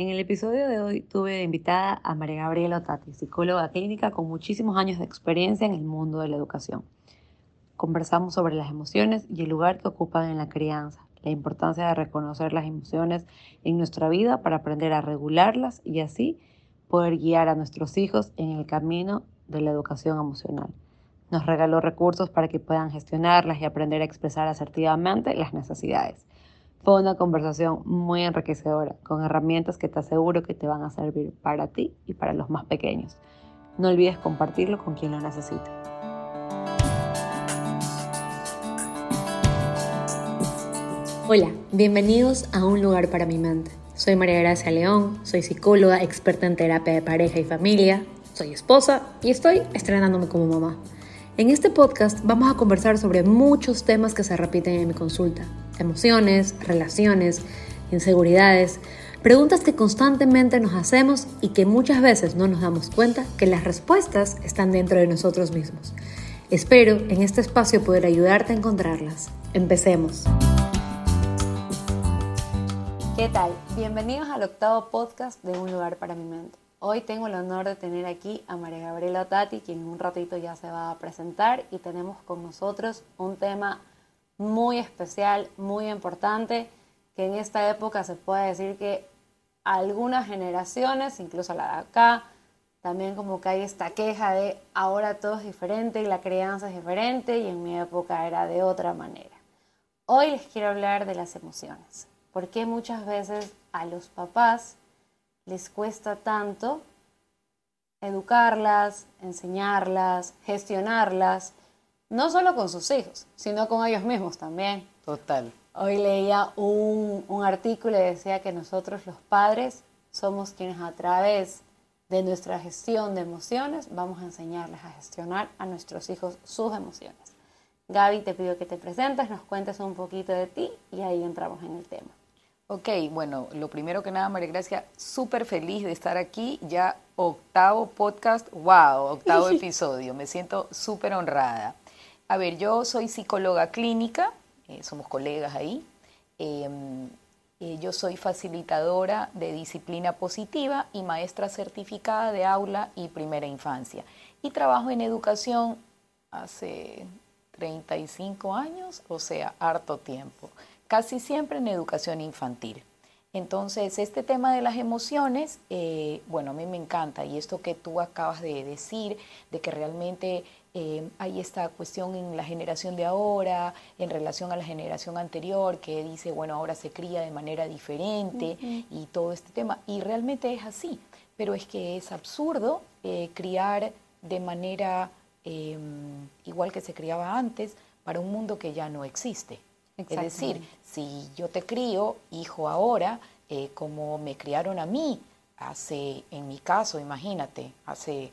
En el episodio de hoy tuve invitada a María Gabriela Otati, psicóloga clínica con muchísimos años de experiencia en el mundo de la educación. Conversamos sobre las emociones y el lugar que ocupan en la crianza, la importancia de reconocer las emociones en nuestra vida para aprender a regularlas y así poder guiar a nuestros hijos en el camino de la educación emocional. Nos regaló recursos para que puedan gestionarlas y aprender a expresar asertivamente las necesidades. Fue una conversación muy enriquecedora, con herramientas que te aseguro que te van a servir para ti y para los más pequeños. No olvides compartirlo con quien lo necesite. Hola, bienvenidos a Un lugar para mi mente. Soy María Gracia León, soy psicóloga, experta en terapia de pareja y familia, soy esposa y estoy estrenándome como mamá. En este podcast vamos a conversar sobre muchos temas que se repiten en mi consulta. Emociones, relaciones, inseguridades, preguntas que constantemente nos hacemos y que muchas veces no nos damos cuenta que las respuestas están dentro de nosotros mismos. Espero en este espacio poder ayudarte a encontrarlas. Empecemos. ¿Qué tal? Bienvenidos al octavo podcast de Un lugar para mi mente. Hoy tengo el honor de tener aquí a María Gabriela Tati, quien en un ratito ya se va a presentar y tenemos con nosotros un tema muy especial, muy importante, que en esta época se puede decir que algunas generaciones, incluso la de acá, también como que hay esta queja de ahora todo es diferente y la crianza es diferente y en mi época era de otra manera. Hoy les quiero hablar de las emociones, porque muchas veces a los papás les cuesta tanto educarlas, enseñarlas, gestionarlas, no solo con sus hijos, sino con ellos mismos también. Total. Hoy leía un, un artículo y decía que nosotros los padres somos quienes a través de nuestra gestión de emociones vamos a enseñarles a gestionar a nuestros hijos sus emociones. Gaby, te pido que te presentes, nos cuentes un poquito de ti y ahí entramos en el tema. Ok, bueno, lo primero que nada, María Gracia, súper feliz de estar aquí, ya octavo podcast, wow, octavo episodio, me siento súper honrada. A ver, yo soy psicóloga clínica, eh, somos colegas ahí, em, eh, yo soy facilitadora de disciplina positiva y maestra certificada de aula y primera infancia. Y trabajo en educación hace 35 años, o sea, harto tiempo casi siempre en educación infantil. Entonces, este tema de las emociones, eh, bueno, a mí me encanta y esto que tú acabas de decir, de que realmente eh, hay esta cuestión en la generación de ahora, en relación a la generación anterior, que dice, bueno, ahora se cría de manera diferente y todo este tema, y realmente es así, pero es que es absurdo eh, criar de manera em, igual que se criaba antes para un mundo que ya no existe. Es decir, si yo te crío, hijo, ahora, eh, como me criaron a mí, hace, en mi caso, imagínate, hace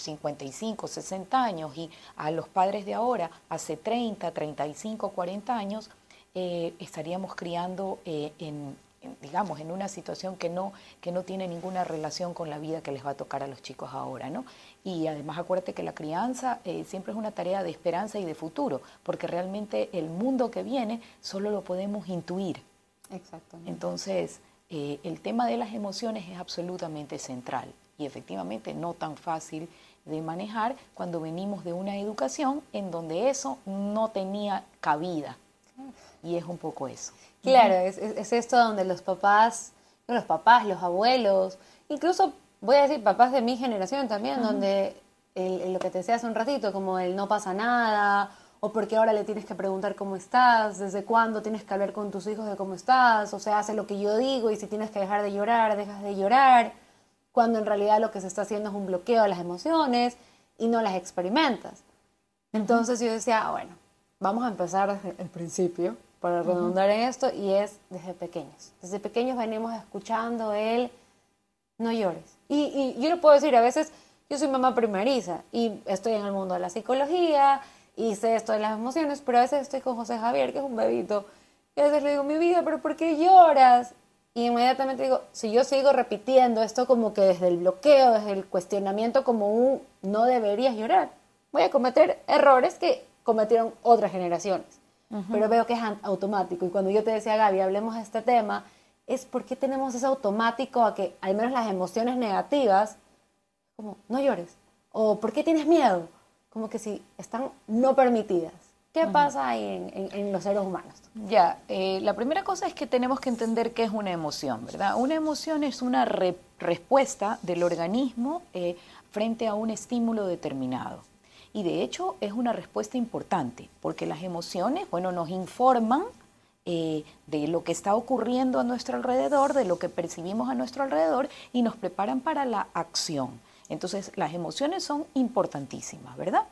55, 60 años, y a los padres de ahora, hace 30, 35, 40 años, eh, estaríamos criando eh, en, digamos, en una situación que no, que no tiene ninguna relación con la vida que les va a tocar a los chicos ahora, ¿no? Y además acuérdate que la crianza eh, siempre es una tarea de esperanza y de futuro, porque realmente el mundo que viene solo lo podemos intuir. Exactamente. Entonces, el tema de las emociones es absolutamente central y efectivamente no tan fácil de manejar cuando venimos de una educación en donde eso no tenía cabida. Y es un poco eso. Claro, es, esto donde los papás, los papás, los abuelos, incluso voy a decir papás de mi generación también, donde lo que te decía hace un ratito, como el no pasa nada, o porque ahora le tienes que preguntar cómo estás, desde cuándo tienes que hablar con tus hijos de cómo estás, o sea, hace lo que yo digo y si tienes que dejar de llorar, dejas de llorar, cuando en realidad lo que se está haciendo es un bloqueo a las emociones y no las experimentas. Entonces yo decía, ah, bueno, vamos a empezar desde el principio para redundar en esto, y es desde pequeños. Desde pequeños venimos escuchando el no llores. Y, yo lo puedo decir, a veces yo soy mamá primeriza y estoy en el mundo de la psicología y sé esto de las emociones, pero a veces estoy con José Javier, que es un bebito, y a veces le digo, mi vida, pero ¿por qué lloras? Y inmediatamente digo, si yo sigo repitiendo esto como que desde el bloqueo, desde el cuestionamiento como un no deberías llorar, voy a cometer errores que cometieron otras generaciones pero veo que es automático. Y cuando yo te decía, Gaby, hablemos de este tema, es por qué tenemos ese automático a que al menos las emociones negativas, como no llores, o por qué tienes miedo, como que si están no permitidas. ¿Qué pasa ahí en, los seres humanos? Ya, eh, la primera cosa es que tenemos que entender qué es una emoción, ¿verdad? Una emoción es una respuesta del organismo eh, frente a un estímulo determinado. Y de hecho es una respuesta importante, porque las emociones, bueno, nos informan eh, de lo que está ocurriendo a nuestro alrededor, de lo que percibimos a nuestro alrededor y nos preparan para la acción. Entonces, las emociones son importantísimas, ¿verdad?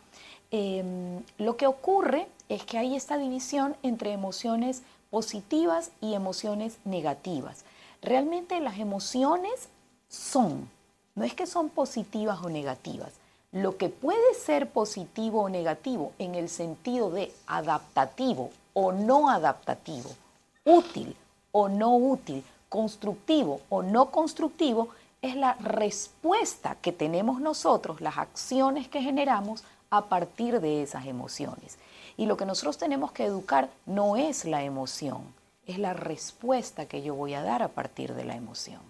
Em, lo que ocurre es que hay esta división entre emociones positivas y emociones negativas. Realmente las emociones son, no es que son positivas o negativas. Lo que puede ser positivo o negativo en el sentido de adaptativo o no adaptativo, útil o no útil, constructivo o no constructivo, es la respuesta que tenemos nosotros, las acciones que generamos a partir de esas emociones. Y lo que nosotros tenemos que educar no es la emoción, es la respuesta que yo voy a dar a partir de la emoción.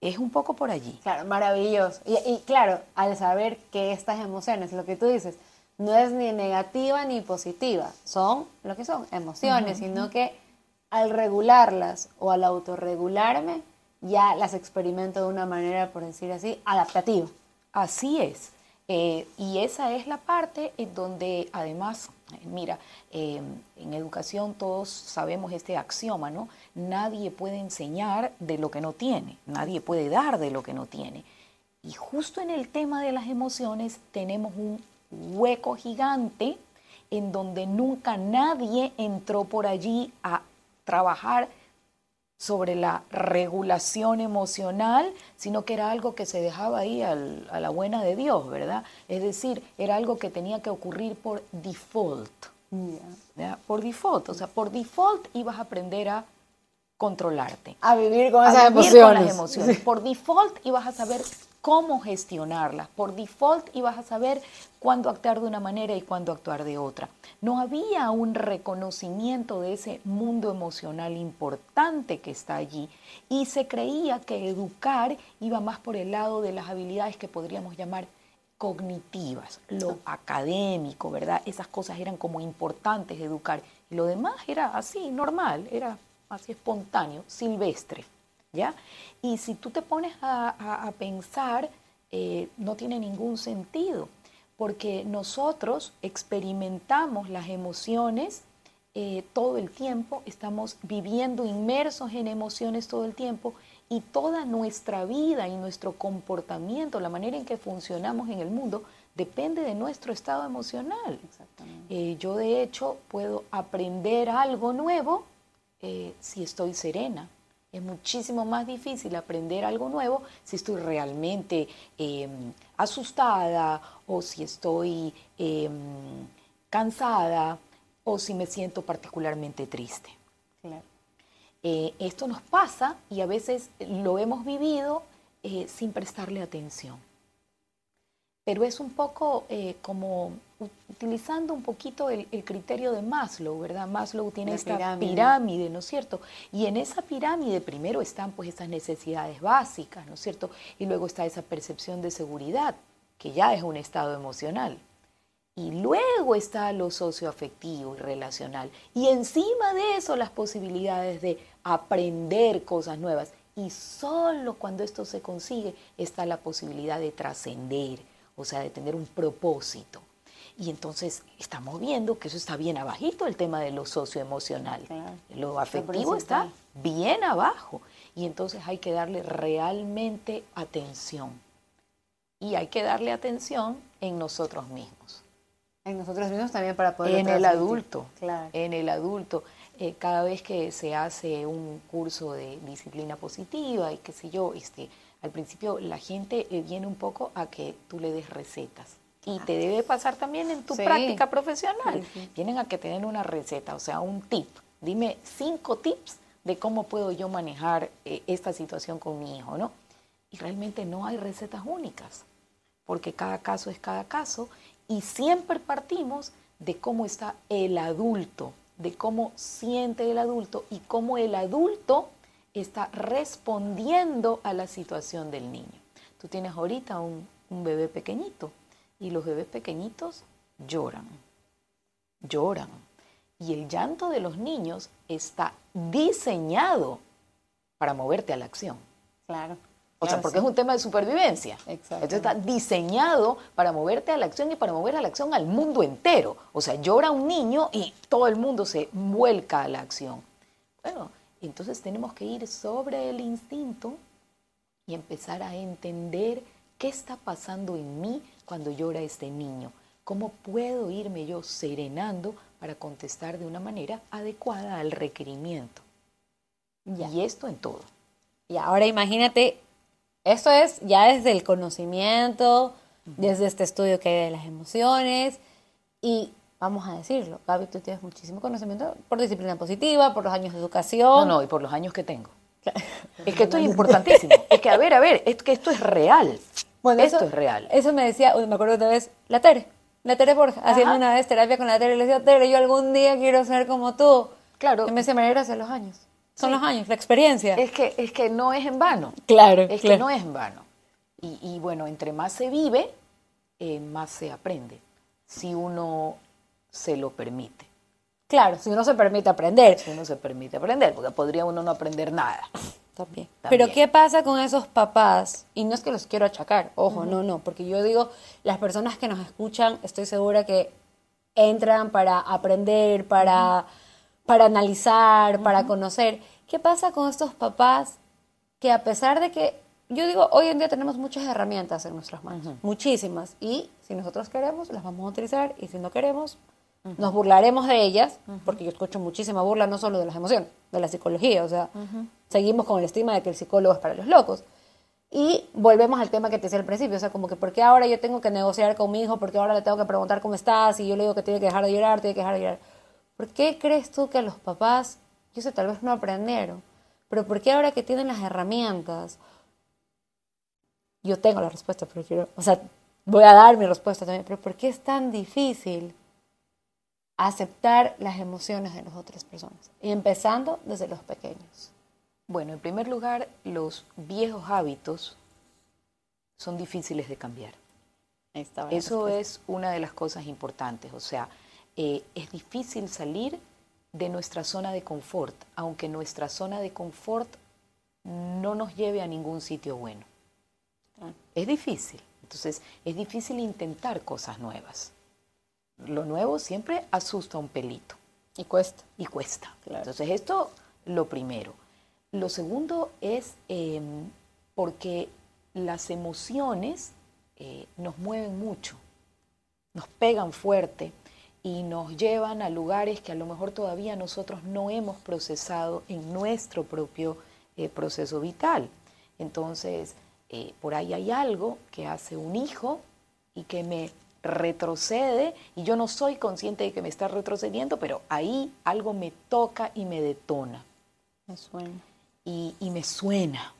Es un poco por allí. Claro, maravilloso. Y, claro, al saber que estas emociones, lo que tú dices, no es ni negativa ni positiva, son lo que son, emociones, sino que al regularlas o al autorregularme, ya las experimento de una manera, por decir así, adaptativa. Así es. Eh, y esa es la parte en donde además, eh, mira, eh, en educación todos sabemos este axioma, ¿no? Nadie puede enseñar de lo que no tiene, nadie puede dar de lo que no tiene. Y justo en el tema de las emociones tenemos un hueco gigante en donde nunca nadie entró por allí a trabajar sobre la regulación emocional, sino que era algo que se dejaba ahí a la buena de Dios, ¿verdad? Es decir, era algo que tenía que ocurrir por default. Por default, o sea, por default ibas a aprender a controlarte. A vivir con esas emociones. emociones. Por default ibas a saber cómo gestionarlas. Por default ibas a saber cuándo actuar de una manera y cuándo actuar de otra. No había un reconocimiento de ese mundo emocional importante que está allí y se creía que educar iba más por el lado de las habilidades que podríamos llamar cognitivas, lo académico, ¿verdad? Esas cosas eran como importantes de educar. Y lo demás era así, normal, era así espontáneo, silvestre. ¿Ya? Y si tú te pones a, pensar, eh, no tiene ningún sentido, porque nosotros experimentamos las emociones eh, todo el tiempo, estamos viviendo inmersos en emociones todo el tiempo y toda nuestra vida y nuestro comportamiento, la manera en que funcionamos en el mundo, depende de nuestro estado emocional. Eh, yo de hecho puedo aprender algo nuevo si estoy serena, es muchísimo más difícil aprender algo nuevo si estoy realmente em, asustada o si estoy em, cansada o si me siento particularmente triste. Eh, esto nos pasa y a veces lo hemos vivido eh, sin prestarle atención. Pero es un poco eh, como utilizando un poquito el, criterio de Maslow, ¿verdad? Maslow tiene esta pirámide. ¿no es cierto? Y en esa pirámide primero están pues estas necesidades básicas, ¿no es cierto? Y luego está esa percepción de seguridad, que ya es un estado emocional. Y luego está lo socioafectivo y relacional. Y encima de eso las posibilidades de aprender cosas nuevas. Y solo cuando esto se consigue está la posibilidad de trascender, o sea, de tener un propósito. Y entonces estamos viendo que eso está bien abajito, el tema de lo socioemocional. Lo afectivo está bien abajo. Y entonces hay que darle realmente atención. Y hay que darle atención en nosotros mismos. En nosotros mismos también para poder... En el adulto. En el adulto. Eh, cada vez que se hace un curso de disciplina positiva y qué sé yo, este, al principio la gente eh, viene un poco a que tú le des recetas y te debe pasar también en tu práctica profesional. Tienen a que tener una receta, o sea, un tip. Dime cinco tips de cómo puedo yo manejar eh, esta situación con mi hijo, ¿no? Y realmente no hay recetas únicas, porque cada caso es cada caso y siempre partimos de cómo está el adulto, de cómo siente el adulto y cómo el adulto está respondiendo a la situación del niño. Tú tienes ahorita un, un bebé pequeñito y los bebés pequeñitos lloran, lloran. Y el llanto de los niños está diseñado para moverte a la acción. Claro. O sea, porque es un tema de supervivencia. Exacto. Entonces está diseñado para moverte a la acción y para mover a la acción al mundo entero. O sea, llora un niño y todo el mundo se vuelca a la acción. Bueno, entonces tenemos que ir sobre el instinto y empezar a entender qué está pasando en mí cuando llora este niño. ¿Cómo puedo irme yo serenando para contestar de una manera adecuada al requerimiento? Ya. Y esto en todo. Y ahora imagínate, esto es ya desde el conocimiento, desde este estudio que hay de las emociones y vamos a decirlo, Gaby, tú tienes muchísimo conocimiento por disciplina positiva, por los años de educación. No, no, y por los años que tengo. Es que esto es importantísimo. Es que, a ver, a ver, es que esto es real. Bueno, esto eso- es real. Eso me decía, me acuerdo una vez, la Tere, la Tere Borja, haciendo una vez terapia con la Tere, y le decía, Tere, yo algún día quiero ser como tú. Claro. Y me decía, María Gracia, los años. Son Sí. los años, la experiencia. Es que, es que no es en vano. claro, Es que no es en vano. Y, y bueno, entre más se vive, eh, más se aprende. Si uno se lo permite. Claro, si uno se permite aprender. Si uno se permite aprender, porque podría uno no aprender nada. También. También. Pero ¿qué pasa con esos papás? Y no es que los quiero achacar, ojo, no, no, porque yo digo, las personas que nos escuchan, estoy segura que entran para aprender, para, para analizar, para conocer. ¿Qué pasa con estos papás que a pesar de que, yo digo, hoy en día tenemos muchas herramientas en nuestras manos, muchísimas, y si nosotros queremos, las vamos a utilizar, y si no queremos, nos burlaremos de ellas, porque yo escucho muchísima burla no solo de las emociones, de la psicología, o sea, seguimos con el estigma de que el psicólogo es para los locos. Y volvemos al tema que te decía al principio, o sea, como que ¿por qué ahora yo tengo que negociar con mi hijo? ¿Por qué ahora le tengo que preguntar cómo estás? Y yo le digo que tiene que dejar de llorar, tiene que dejar de llorar. ¿Por qué crees tú que los papás, yo sé, tal vez no aprendieron, pero por qué ahora que tienen las herramientas, yo tengo la respuesta, pero quiero, o sea, voy a dar mi respuesta también, pero ¿por qué es tan difícil aceptar las emociones de las otras personas? Y empezando desde los pequeños. Bueno, en primer lugar, los viejos hábitos son difíciles de cambiar. Eso es una de las cosas importantes. O sea, eh, es difícil salir de nuestra zona de confort, aunque nuestra zona de confort no nos lleve a ningún sitio bueno. Ah. Es difícil. Entonces, es difícil intentar cosas nuevas. Lo nuevo siempre asusta un pelito Y cuesta. y cuesta. Claro. Entonces, esto lo primero. Lo segundo es eh, porque las emociones eh, nos mueven mucho, nos pegan fuerte y nos llevan a lugares que a lo mejor todavía nosotros no hemos procesado en nuestro propio eh, proceso vital. Entonces, eh, por ahí hay algo que hace un hijo y que me retrocede y yo no soy consciente de que me está retrocediendo, pero ahí algo me toca y me detona Me suena. y, y me suena.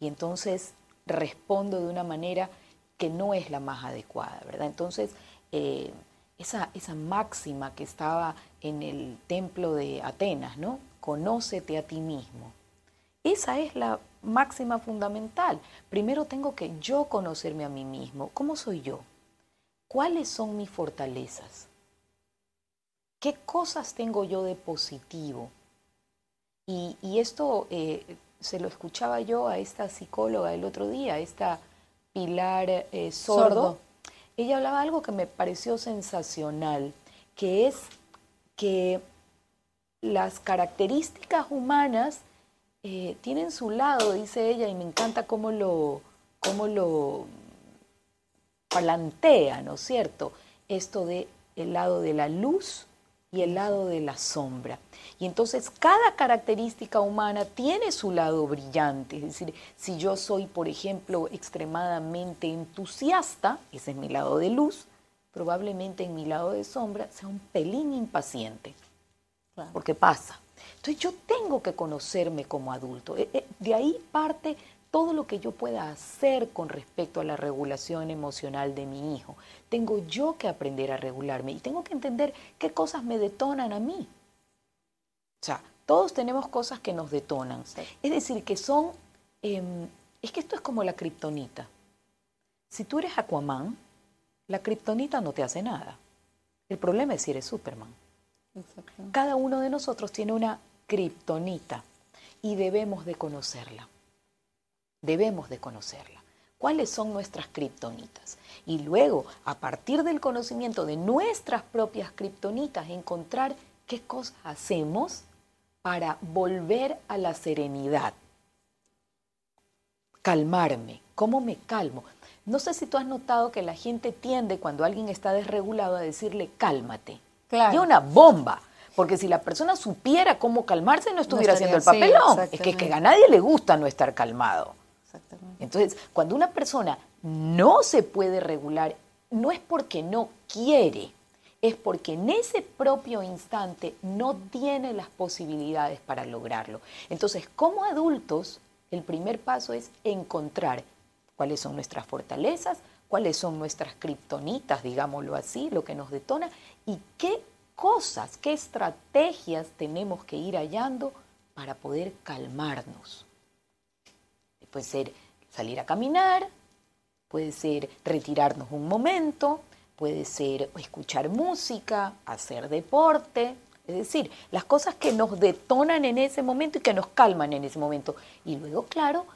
Y entonces respondo de una manera que no es la más adecuada, ¿verdad? Entonces, eh, esa, esa máxima que estaba en el templo de Atenas, ¿no? Conócete a ti mismo. Esa es la máxima fundamental. Primero tengo que yo conocerme a mí mismo. ¿Cómo soy yo? ¿Cuáles son mis fortalezas? ¿Qué cosas tengo yo de positivo? Y, y esto eh, se lo escuchaba yo a esta psicóloga el otro día, esta Pilar eh, Sordo. Sordo. Ella hablaba algo que me pareció sensacional, que es que las características humanas eh, tienen su lado, dice ella, y me encanta cómo lo, cómo lo plantea, ¿no es cierto? Esto de el lado de la luz y el lado de la sombra. Y entonces cada característica humana tiene su lado brillante. Es decir, si yo soy, por ejemplo, extremadamente entusiasta, ese es mi lado de luz, probablemente en mi lado de sombra sea un pelín impaciente. Claro. Porque pasa. Entonces yo tengo que conocerme como adulto. Eh, eh, De ahí parte todo lo que yo pueda hacer con respecto a la regulación emocional de mi hijo. Tengo yo que aprender a regularme y tengo que entender qué cosas me detonan a mí. O sea, Todos tenemos cosas que nos detonan. Es decir, que son, em, es que esto es como la kriptonita. Si tú eres Aquaman, la kriptonita no te hace nada. El problema es si eres Superman. Cada uno de nosotros tiene una kriptonita y debemos de conocerla. Debemos de conocerla. ¿Cuáles son nuestras kriptonitas? Y luego, a partir del conocimiento de nuestras propias kriptonitas, encontrar qué cosas hacemos para volver a la serenidad. Calmarme. ¿Cómo me calmo? No sé si tú has notado que la gente tiende cuando alguien está desregulado a decirle cálmate. Claro. Y una bomba. Porque si la persona supiera cómo calmarse, no estuviera haciendo el papelón. es que, que, a nadie le gusta no estar calmado. Entonces, cuando una persona no se puede regular, no es porque no quiere, es porque en ese propio instante no tiene las posibilidades para lograrlo. Entonces, como adultos, el primer paso es encontrar cuáles son nuestras fortalezas, cuáles son nuestras kriptonitas, digámoslo así, lo que nos detona, y qué cosas, qué estrategias tenemos que ir hallando para poder calmarnos. Puede ser salir a caminar, puede ser retirarnos un momento, puede ser escuchar música, hacer deporte, es decir, las cosas que nos detonan en ese momento y que nos calman en ese momento. Y luego, claro,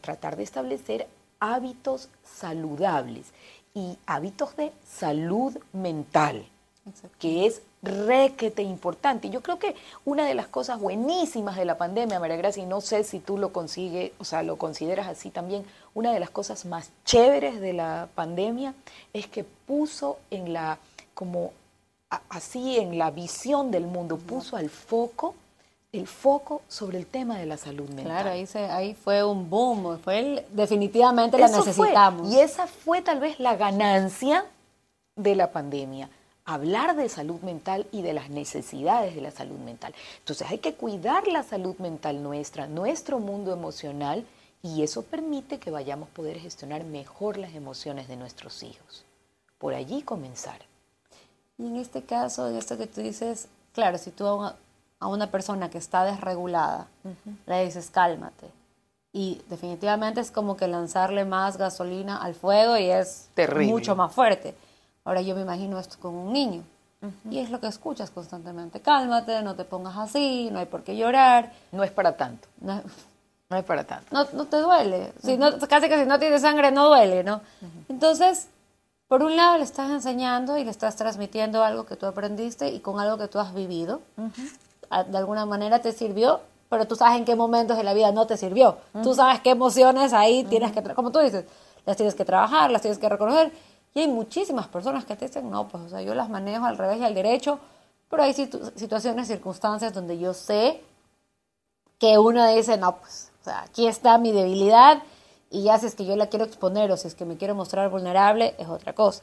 tratar de establecer hábitos saludables y hábitos de salud mental, que es requete importante. Yo creo que una de las cosas buenísimas de la pandemia, María Gracia, y no sé si tú lo consigues, o sea, lo consideras así también, una de las cosas más chéveres de la pandemia es que puso en la, como así en la visión del mundo, puso al foco el foco sobre el tema de la salud mental. Claro, ahí, ahí fue un boom, fue definitivamente la necesitamos. Y esa fue tal vez la ganancia de la pandemia, hablar de salud mental y de las necesidades de la salud mental. Entonces hay que cuidar la salud mental nuestra, nuestro mundo emocional, y eso permite que vayamos a poder gestionar mejor las emociones de nuestros hijos. Por allí comenzar. Y en este caso, en esto que tú dices, claro, si tú a una persona que está desregulada, le dices cálmate. Y definitivamente es como que lanzarle más gasolina al fuego y es mucho más fuerte. Ahora yo me imagino esto con un niño. Y es lo que escuchas constantemente. Cálmate, no te pongas así, no hay por qué llorar. No es para tanto. No, es para tanto. No, no te duele. si no, casi que si no tienes sangre no duele, ¿no? Entonces, por un lado le estás enseñando y le estás transmitiendo algo que tú aprendiste y con algo que tú has vivido de alguna manera te sirvió, pero tú sabes en qué momentos de la vida no te sirvió. Tú sabes qué emociones ahí tienes que, como tú dices, las tienes que trabajar, las tienes que reconocer. Y hay muchísimas personas que te dicen, no, pues, o sea, yo las manejo al revés y al derecho, pero hay situaciones, circunstancias donde yo sé que uno dice, no, pues, o sea, aquí está mi debilidad y ya si es que yo la quiero exponer o si es que me quiero mostrar vulnerable, es otra cosa.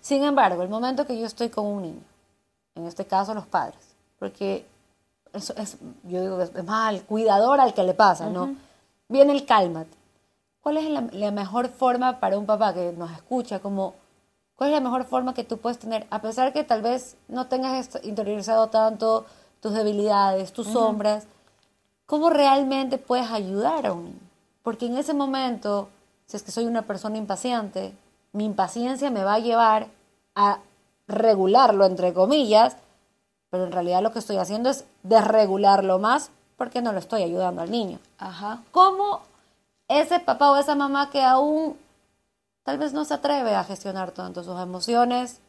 Sin embargo, el momento que yo estoy con un niño, en este caso los padres, porque es, yo digo que es más al cuidador al que le pasa, ¿no? Viene el cálmate. ¿Cuál es la, mejor forma para un papá que nos escucha? Como, ¿Cuál es la mejor forma que tú puedes tener? A pesar que tal vez no tengas interiorizado tanto tus debilidades, tus sombras, ¿cómo realmente puedes ayudar a un niño? Porque en ese momento, si es que soy una persona impaciente, mi impaciencia me va a llevar a regularlo, entre comillas, pero en realidad lo que estoy haciendo es desregularlo más porque no lo estoy ayudando al niño. Ajá. ¿Cómo ese papá o esa mamá que aún tal vez no se atreve a gestionar tanto sus emociones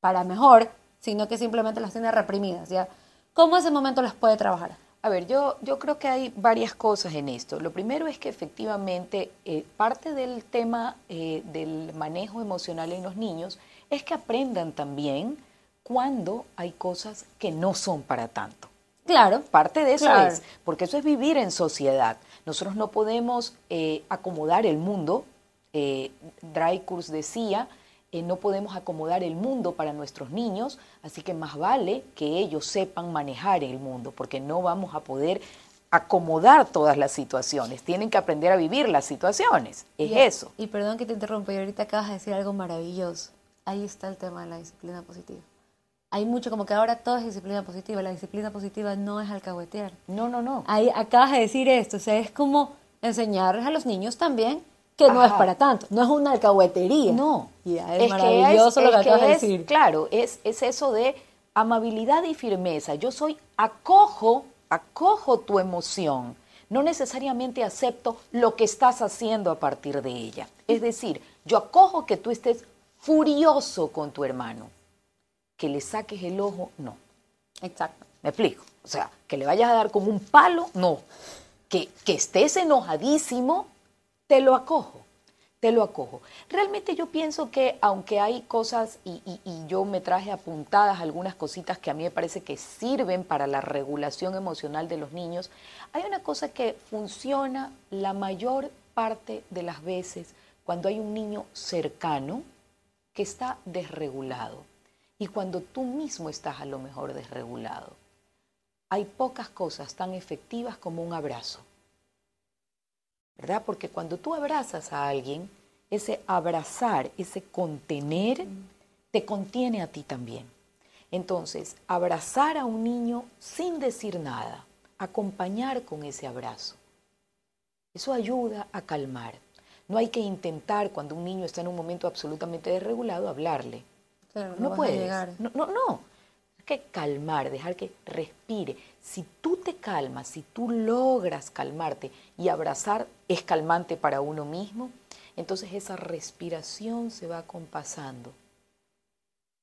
para mejor, sino que simplemente las tiene reprimidas, ¿ya? ¿Cómo ese momento las puede trabajar? A ver, yo, yo creo que hay varias cosas en esto. Lo primero es que efectivamente eh, parte del tema eh, del manejo emocional en los niños es que aprendan también cuando hay cosas que no son para tanto. Claro. Parte de eso es, porque eso es vivir en sociedad. Nosotros no podemos eh, acomodar el mundo. Eh, Drycourse decía, eh, no podemos acomodar el mundo para nuestros niños, así que más vale que ellos sepan manejar el mundo, porque no vamos a poder acomodar todas las situaciones, tienen que aprender a vivir las situaciones, es eso. Y perdón que te interrumpa, y ahorita acabas de decir algo maravilloso. Ahí está el tema de la disciplina positiva hay mucho como que ahora todo es disciplina positiva. La disciplina positiva no es alcahuetear. No, no, no. Ahí acabas de decir esto, o sea, es como enseñarles a los niños también que no es para tanto, no es una alcahuetería. No. Ya, es, maravilloso es- lo que es que de decir. Claro, es, es eso de amabilidad y firmeza. Yo soy, acojo, acojo tu emoción. No necesariamente acepto lo que estás haciendo a partir de ella. Es decir, yo acojo que tú estés furioso con tu hermano. Que le saques el ojo, no. Exacto. ¿Me explico? O sea, que le vayas a dar como un palo, no. Que, que estés enojadísimo, te lo acojo, te lo acojo. Realmente yo pienso que aunque hay cosas, y, y- yo me traje apuntadas algunas cositas que a mí me parece que sirven para la regulación emocional de los niños, hay una cosa que funciona la mayor parte de las veces cuando hay un niño cercano que está desregulado y cuando tú mismo estás a lo mejor desregulado. Hay pocas cosas tan efectivas como un abrazo. ¿Verdad? Porque cuando tú abrazas a alguien, ese abrazar, ese contener, te contiene a ti también. Entonces, abrazar a un niño sin decir nada, acompañar con ese abrazo, eso ayuda a calmar. No hay que intentar cuando un niño está en un momento absolutamente desregulado hablarle. Claro, No, a puedes. No, no, no. Que calmar, dejar que respire. Si tú te calmas, si tú logras calmarte y abrazar es calmante para uno mismo, entonces esa respiración se va compasando.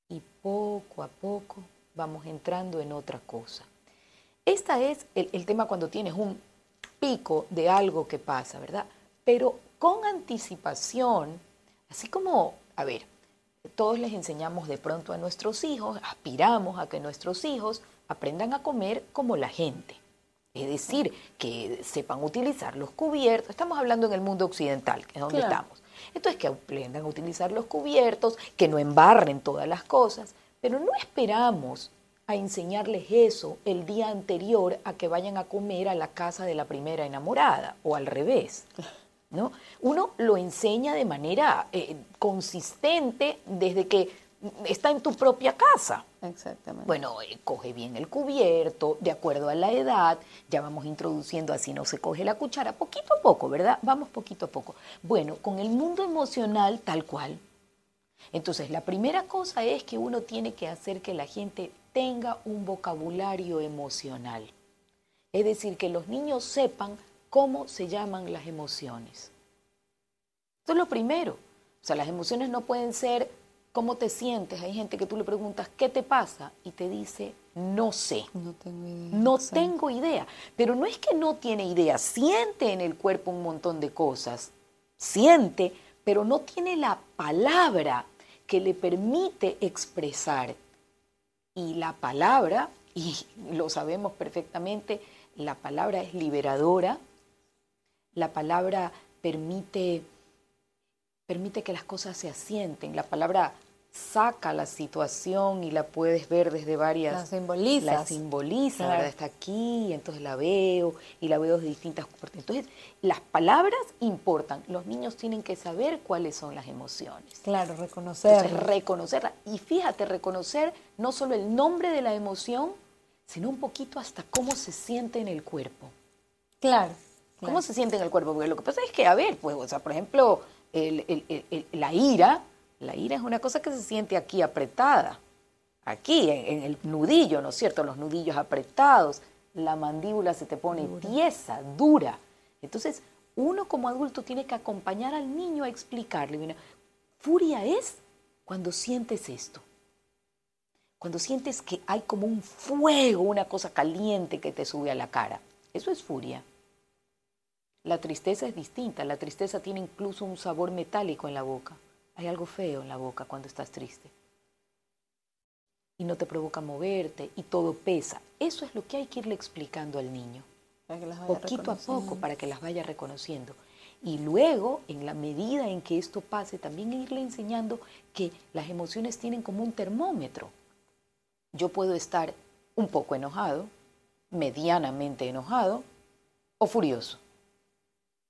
Y poco a poco vamos entrando en otra cosa. Esta es el, el tema cuando tienes un pico de algo que pasa, ¿verdad? Pero con anticipación, así como, a ver, todos les enseñamos de pronto a nuestros hijos, aspiramos a que nuestros hijos aprendan a comer como la gente. Es decir, que sepan utilizar los cubiertos. Estamos hablando en el mundo occidental, que es donde Claro. estamos. Entonces, que aprendan a utilizar los cubiertos, que no embarren todas las cosas, pero no esperamos a enseñarles eso el día anterior a que vayan a comer a la casa de la primera enamorada o al revés. ¿No? Uno lo enseña de manera eh, consistente desde que está en tu propia casa. Exactamente. Bueno, eh, coge bien el cubierto, de acuerdo a la edad, ya vamos introduciendo así no se coge la cuchara, poquito a poco, ¿verdad? Vamos poquito a poco. Bueno, con el mundo emocional tal cual. Entonces, la primera cosa es que uno tiene que hacer que la gente tenga un vocabulario emocional. Es decir, que los niños sepan cómo se llaman las emociones. Esto es lo primero. O sea, las emociones no pueden ser cómo te sientes. Hay gente que tú le preguntas, ¿qué te pasa? Y te dice, no sé. no tengo idea. No tengo idea. Pero no es que no tiene idea, siente en el cuerpo un montón de cosas. Siente, pero no tiene la palabra que le permite expresar. Y la palabra, y lo sabemos perfectamente, la palabra es liberadora, la palabra permite, permite que las cosas se asienten, la palabra saca la situación y la puedes ver desde varias La simbolizas. la simboliza, Claro. ¿verdad? Está aquí, entonces la veo y la veo de distintas partes. Entonces, las palabras importan. Los niños tienen que saber cuáles son las emociones. Claro, Entonces, reconocer. reconocerla. Y fíjate, reconocer no solo el nombre de la emoción, sino un poquito hasta cómo se siente en el cuerpo. claro. ¿Cómo claro. se siente en el cuerpo? Porque lo que pasa es que, a ver, pues, o sea, por ejemplo, el- el- el- el- la ira, la ira es una cosa que se siente aquí apretada, aquí, en, en el nudillo, ¿no es cierto? Los nudillos apretados, la mandíbula se te pone tiesa, dura. Entonces, uno como adulto tiene que acompañar al niño a explicarle, mira, furia es cuando sientes esto. Cuando sientes que hay como un fuego, una cosa caliente que te sube a la cara. Eso es furia. La tristeza es distinta. La tristeza tiene incluso un sabor metálico en la boca. Hay algo feo en la boca cuando estás triste. Y no te provoca moverte y todo pesa. Eso es lo que hay que irle explicando al niño Para que las vaya poquito a poco para que las vaya reconociendo. Y luego, en la medida en que esto pase, también irle enseñando que las emociones tienen como un termómetro. Yo puedo estar un poco enojado, medianamente enojado o furioso.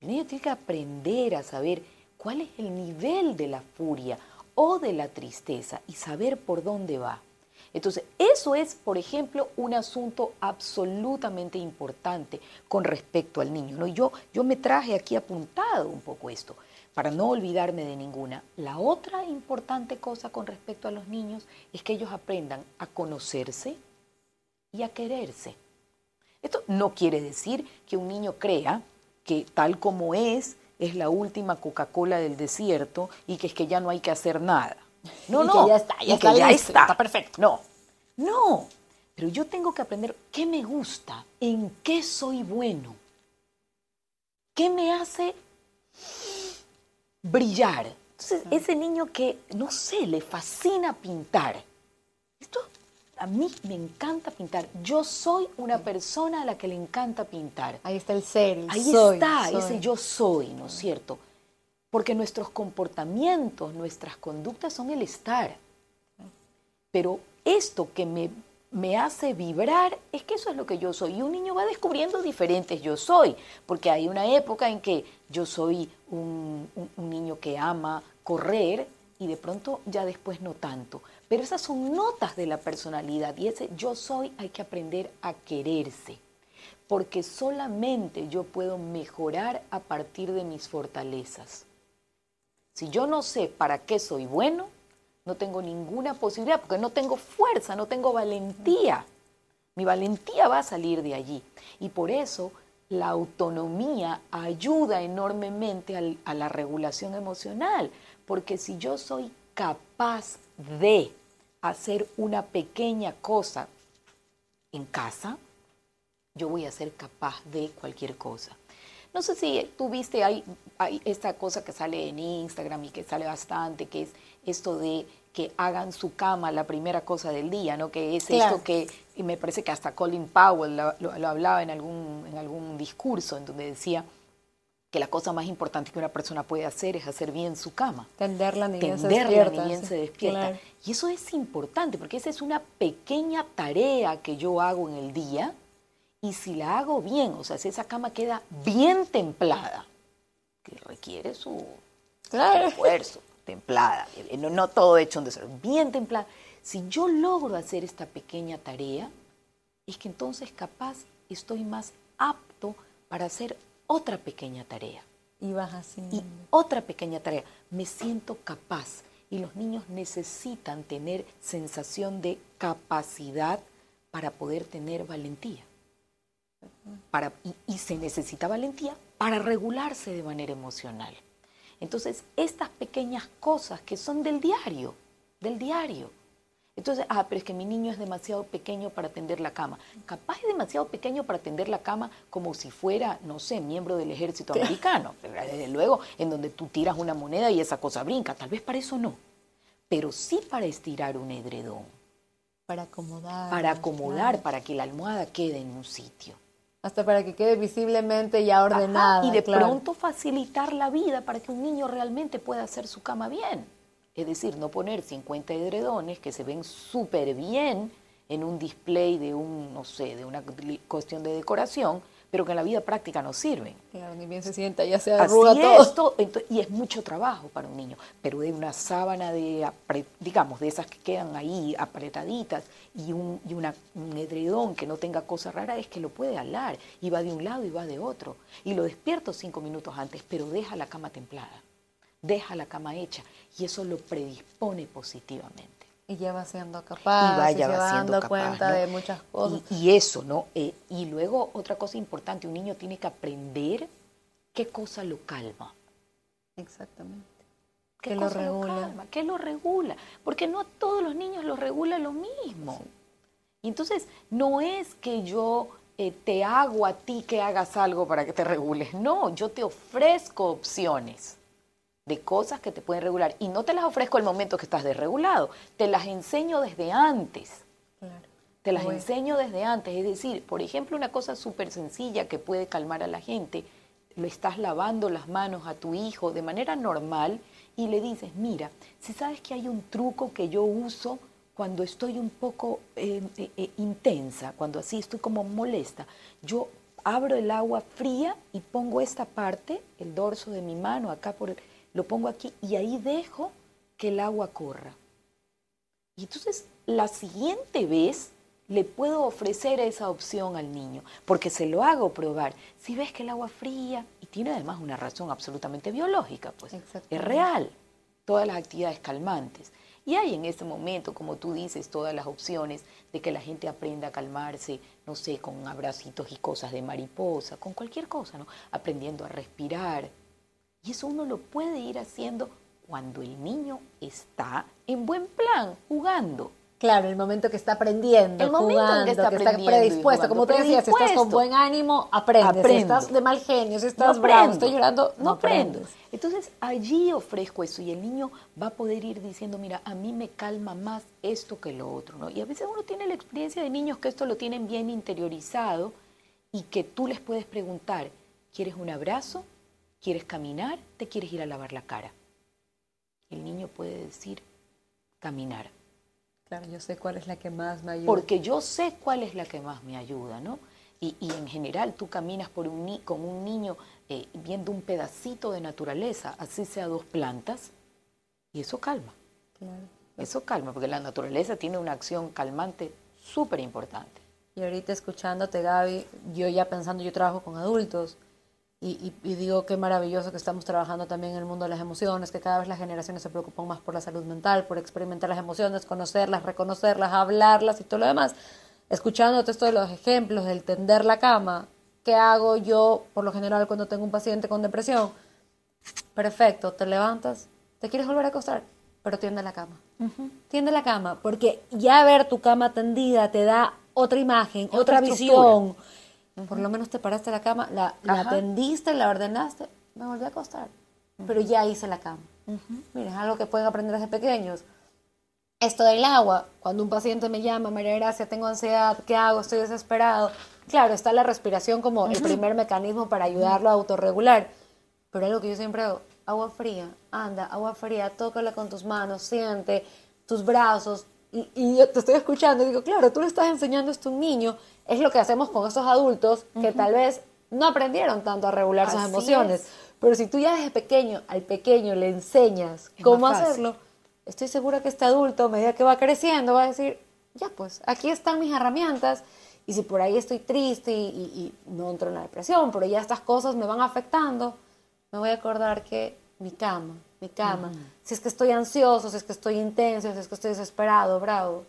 El niño tiene que aprender a saber cuál es el nivel de la furia o de la tristeza y saber por dónde va. Entonces, eso es, por ejemplo, un asunto absolutamente importante con respecto al niño. ¿no? Yo, yo me traje aquí apuntado un poco esto, para no olvidarme de ninguna. La otra importante cosa con respecto a los niños es que ellos aprendan a conocerse y a quererse. Esto no quiere decir que un niño crea que tal como es, es la última Coca-Cola del desierto y que es que ya no hay que hacer nada. No, Y no. que ya está, ya y está que ya está perfecto. No, no. Pero yo tengo que aprender qué me gusta, en qué soy bueno, qué me hace brillar. Entonces, ese niño que, no sé, le fascina pintar. Esto a mí me encanta pintar. Yo soy una persona a la que le encanta pintar. Ahí está el ser, el Ahí soy, está, soy. ese yo soy, ¿no es cierto? Porque nuestros comportamientos, nuestras conductas son el estar. Pero esto que me, me hace vibrar es que eso es lo que yo soy. Y un niño va descubriendo diferentes yo soy, porque hay una época en que yo soy un, un- un niño que ama correr y de pronto ya después no tanto. Pero esas son notas de la personalidad y ese yo soy hay que aprender a quererse porque solamente yo puedo mejorar a partir de mis fortalezas. Si yo no sé para qué soy bueno, no tengo ninguna posibilidad, porque no tengo fuerza, no tengo valentía. Mi valentía va a salir de allí. Y por eso la autonomía ayuda enormemente a la regulación emocional, porque si yo soy capaz de hacer una pequeña cosa en casa, yo voy a ser capaz de cualquier cosa. No sé si tú viste, hay, hay esta cosa que sale en Instagram y que sale bastante, que es esto de que hagan su cama la primera cosa del día, ¿no? Que es Claro. esto que, y me parece que hasta Colin Powell lo, lo- lo hablaba en algún, en algún discurso, en donde decía que la cosa más importante que una persona puede hacer es hacer bien su cama Tenderla ni bien se tenderla despierta. ni bien sí, se despierta. claro. Y eso es importante porque esa es una pequeña tarea que yo hago en el día y si la hago bien, o sea, si esa cama queda bien templada, que requiere su Claro. esfuerzo, templada, eh, no, no todo hecho en desorden, bien templada. Si yo logro hacer esta pequeña tarea, es que entonces capaz estoy más apto para hacer otra pequeña tarea Y vas así. y otra pequeña tarea, me siento capaz. Y los niños necesitan tener sensación de capacidad para poder tener valentía. Para, y, y se necesita valentía para regularse de manera emocional. Entonces, estas pequeñas cosas que son del diario, del diario. Entonces, ah, pero es que mi niño es demasiado pequeño para tender la cama. Capaz es demasiado pequeño para tender la cama como si fuera, no sé, miembro del ejército americano. Desde luego, en donde tú tiras una moneda y esa cosa brinca. Tal vez para eso no. Pero sí para estirar un edredón, Para acomodar. para acomodar, para que la almohada quede en un sitio. Hasta para que quede visiblemente ya Ajá, ordenada. y de claro. pronto facilitar la vida para que un niño realmente pueda hacer su cama bien. Es decir, no poner 50 edredones que se ven súper bien en un display de un, no sé, de una cuestión de decoración, pero que en la vida práctica no sirven. Claro, ni bien se sienta, ya se Así arruga todo. es, y es mucho trabajo para un niño, pero de una sábana de, digamos, de esas que quedan ahí apretaditas y, un, y una- un edredón que no tenga cosa rara, es que lo puede alar y va de un lado y va de otro. Y lo despierto cinco minutos antes, pero deja la cama templada, deja la cama hecha y eso lo predispone positivamente. Y ya va siendo capaz, y vaya va siendo dando capaz, cuenta ¿no? de muchas cosas. Y, y eso, ¿no? Eh, y luego otra cosa importante, un niño tiene que aprender qué cosa lo calma. Exactamente. ¿Qué lo regula. calma? ¿Qué lo regula? Porque no a todos los niños los regula lo mismo. Y entonces no es que yo eh, te hago a ti que hagas algo para que te regules. No, yo te ofrezco opciones de cosas que te pueden regular. Y no te las ofrezco al momento que estás desregulado. Te las enseño desde antes. Claro. Te las Bueno. enseño desde antes. Es decir, por ejemplo, una cosa súper sencilla que puede calmar a la gente. Le estás lavando las manos a tu hijo de manera normal y le dices, mira, si sabes que hay un truco que yo uso cuando estoy un poco eh, eh, eh, intensa, cuando así estoy como molesta, yo abro el agua fría y pongo esta parte, el dorso de mi mano, acá por el- lo pongo aquí y ahí dejo que el agua corra. Y entonces la siguiente vez le puedo ofrecer esa opción al niño, porque se lo hago probar. Si ves que el agua fría, y tiene además una razón absolutamente biológica, pues es real, todas las actividades calmantes. Y hay en este momento, como tú dices, todas las opciones de que la gente aprenda a calmarse, no sé, con abracitos y cosas de mariposa, con cualquier cosa, ¿no? Aprendiendo a respirar. Y eso uno lo puede ir haciendo cuando el niño está en buen plan, jugando. Claro, el momento que está aprendiendo, el momento jugando, que está, predispuesto. Como te decía, si estás con buen ánimo, aprendes. Si estás de mal genio, si estás bravo, estás llorando, no, aprendes. Entonces allí ofrezco eso y el niño va a poder ir diciendo, mira, a mí me calma más esto que lo otro. ¿no? Y a veces uno tiene la experiencia de niños que esto lo tienen bien interiorizado y que tú les puedes preguntar, ¿quieres un abrazo? ¿Quieres caminar? ¿Te quieres ir a lavar la cara? El niño puede decir, caminar Claro, yo sé cuál es la que más me ayuda. Porque yo sé cuál es la que más me ayuda, ¿no? Y, en general tú caminas por un, con un niño eh, viendo un pedacito de naturaleza, así sea dos plantas, y eso calma. Claro. Eso calma, porque la naturaleza tiene una acción calmante súper importante. Y ahorita escuchándote, Gaby, yo ya pensando, yo trabajo con adultos, y, digo qué maravilloso que estamos trabajando también en el mundo de las emociones, que cada vez las generaciones se preocupan más por la salud mental, por experimentar las emociones, conocerlas, reconocerlas, hablarlas y todo lo demás. Escuchándote esto de los ejemplos, del tender la cama, ¿qué hago yo por lo general cuando tengo un paciente con depresión? Perfecto, te levantas, te quieres volver a acostar, pero tiende la cama. Tiende la cama, porque ya ver tu cama tendida te da otra imagen, otra, visión por lo menos te paraste la cama, la, la tendiste, la ordenaste, me volví a acostar. Pero ya hice la cama. Mira, es algo que pueden aprender desde pequeños. Esto del agua, cuando un paciente me llama, María Gracia, tengo ansiedad, ¿qué hago? Estoy desesperado. Claro, está la respiración como el primer mecanismo para ayudarlo a autorregular. Pero algo que yo siempre hago, agua fría, anda, agua fría, tócala con tus manos, siente tus brazos. Y, y yo te estoy escuchando y digo, claro, tú le estás enseñando esto a un niño es lo que hacemos con esos adultos que tal vez no aprendieron tanto a regular sus emociones. Pero si tú ya desde pequeño al pequeño le enseñas cómo hacerlo, estoy segura que este adulto, a medida que va creciendo, va a decir, ya pues, aquí están mis herramientas. Y si por ahí estoy triste y, no entro en la depresión, pero ya estas cosas me van afectando, me voy a acordar que mi cama, mi cama, si es que estoy ansioso, si es que estoy intenso, si es que estoy desesperado, bravo,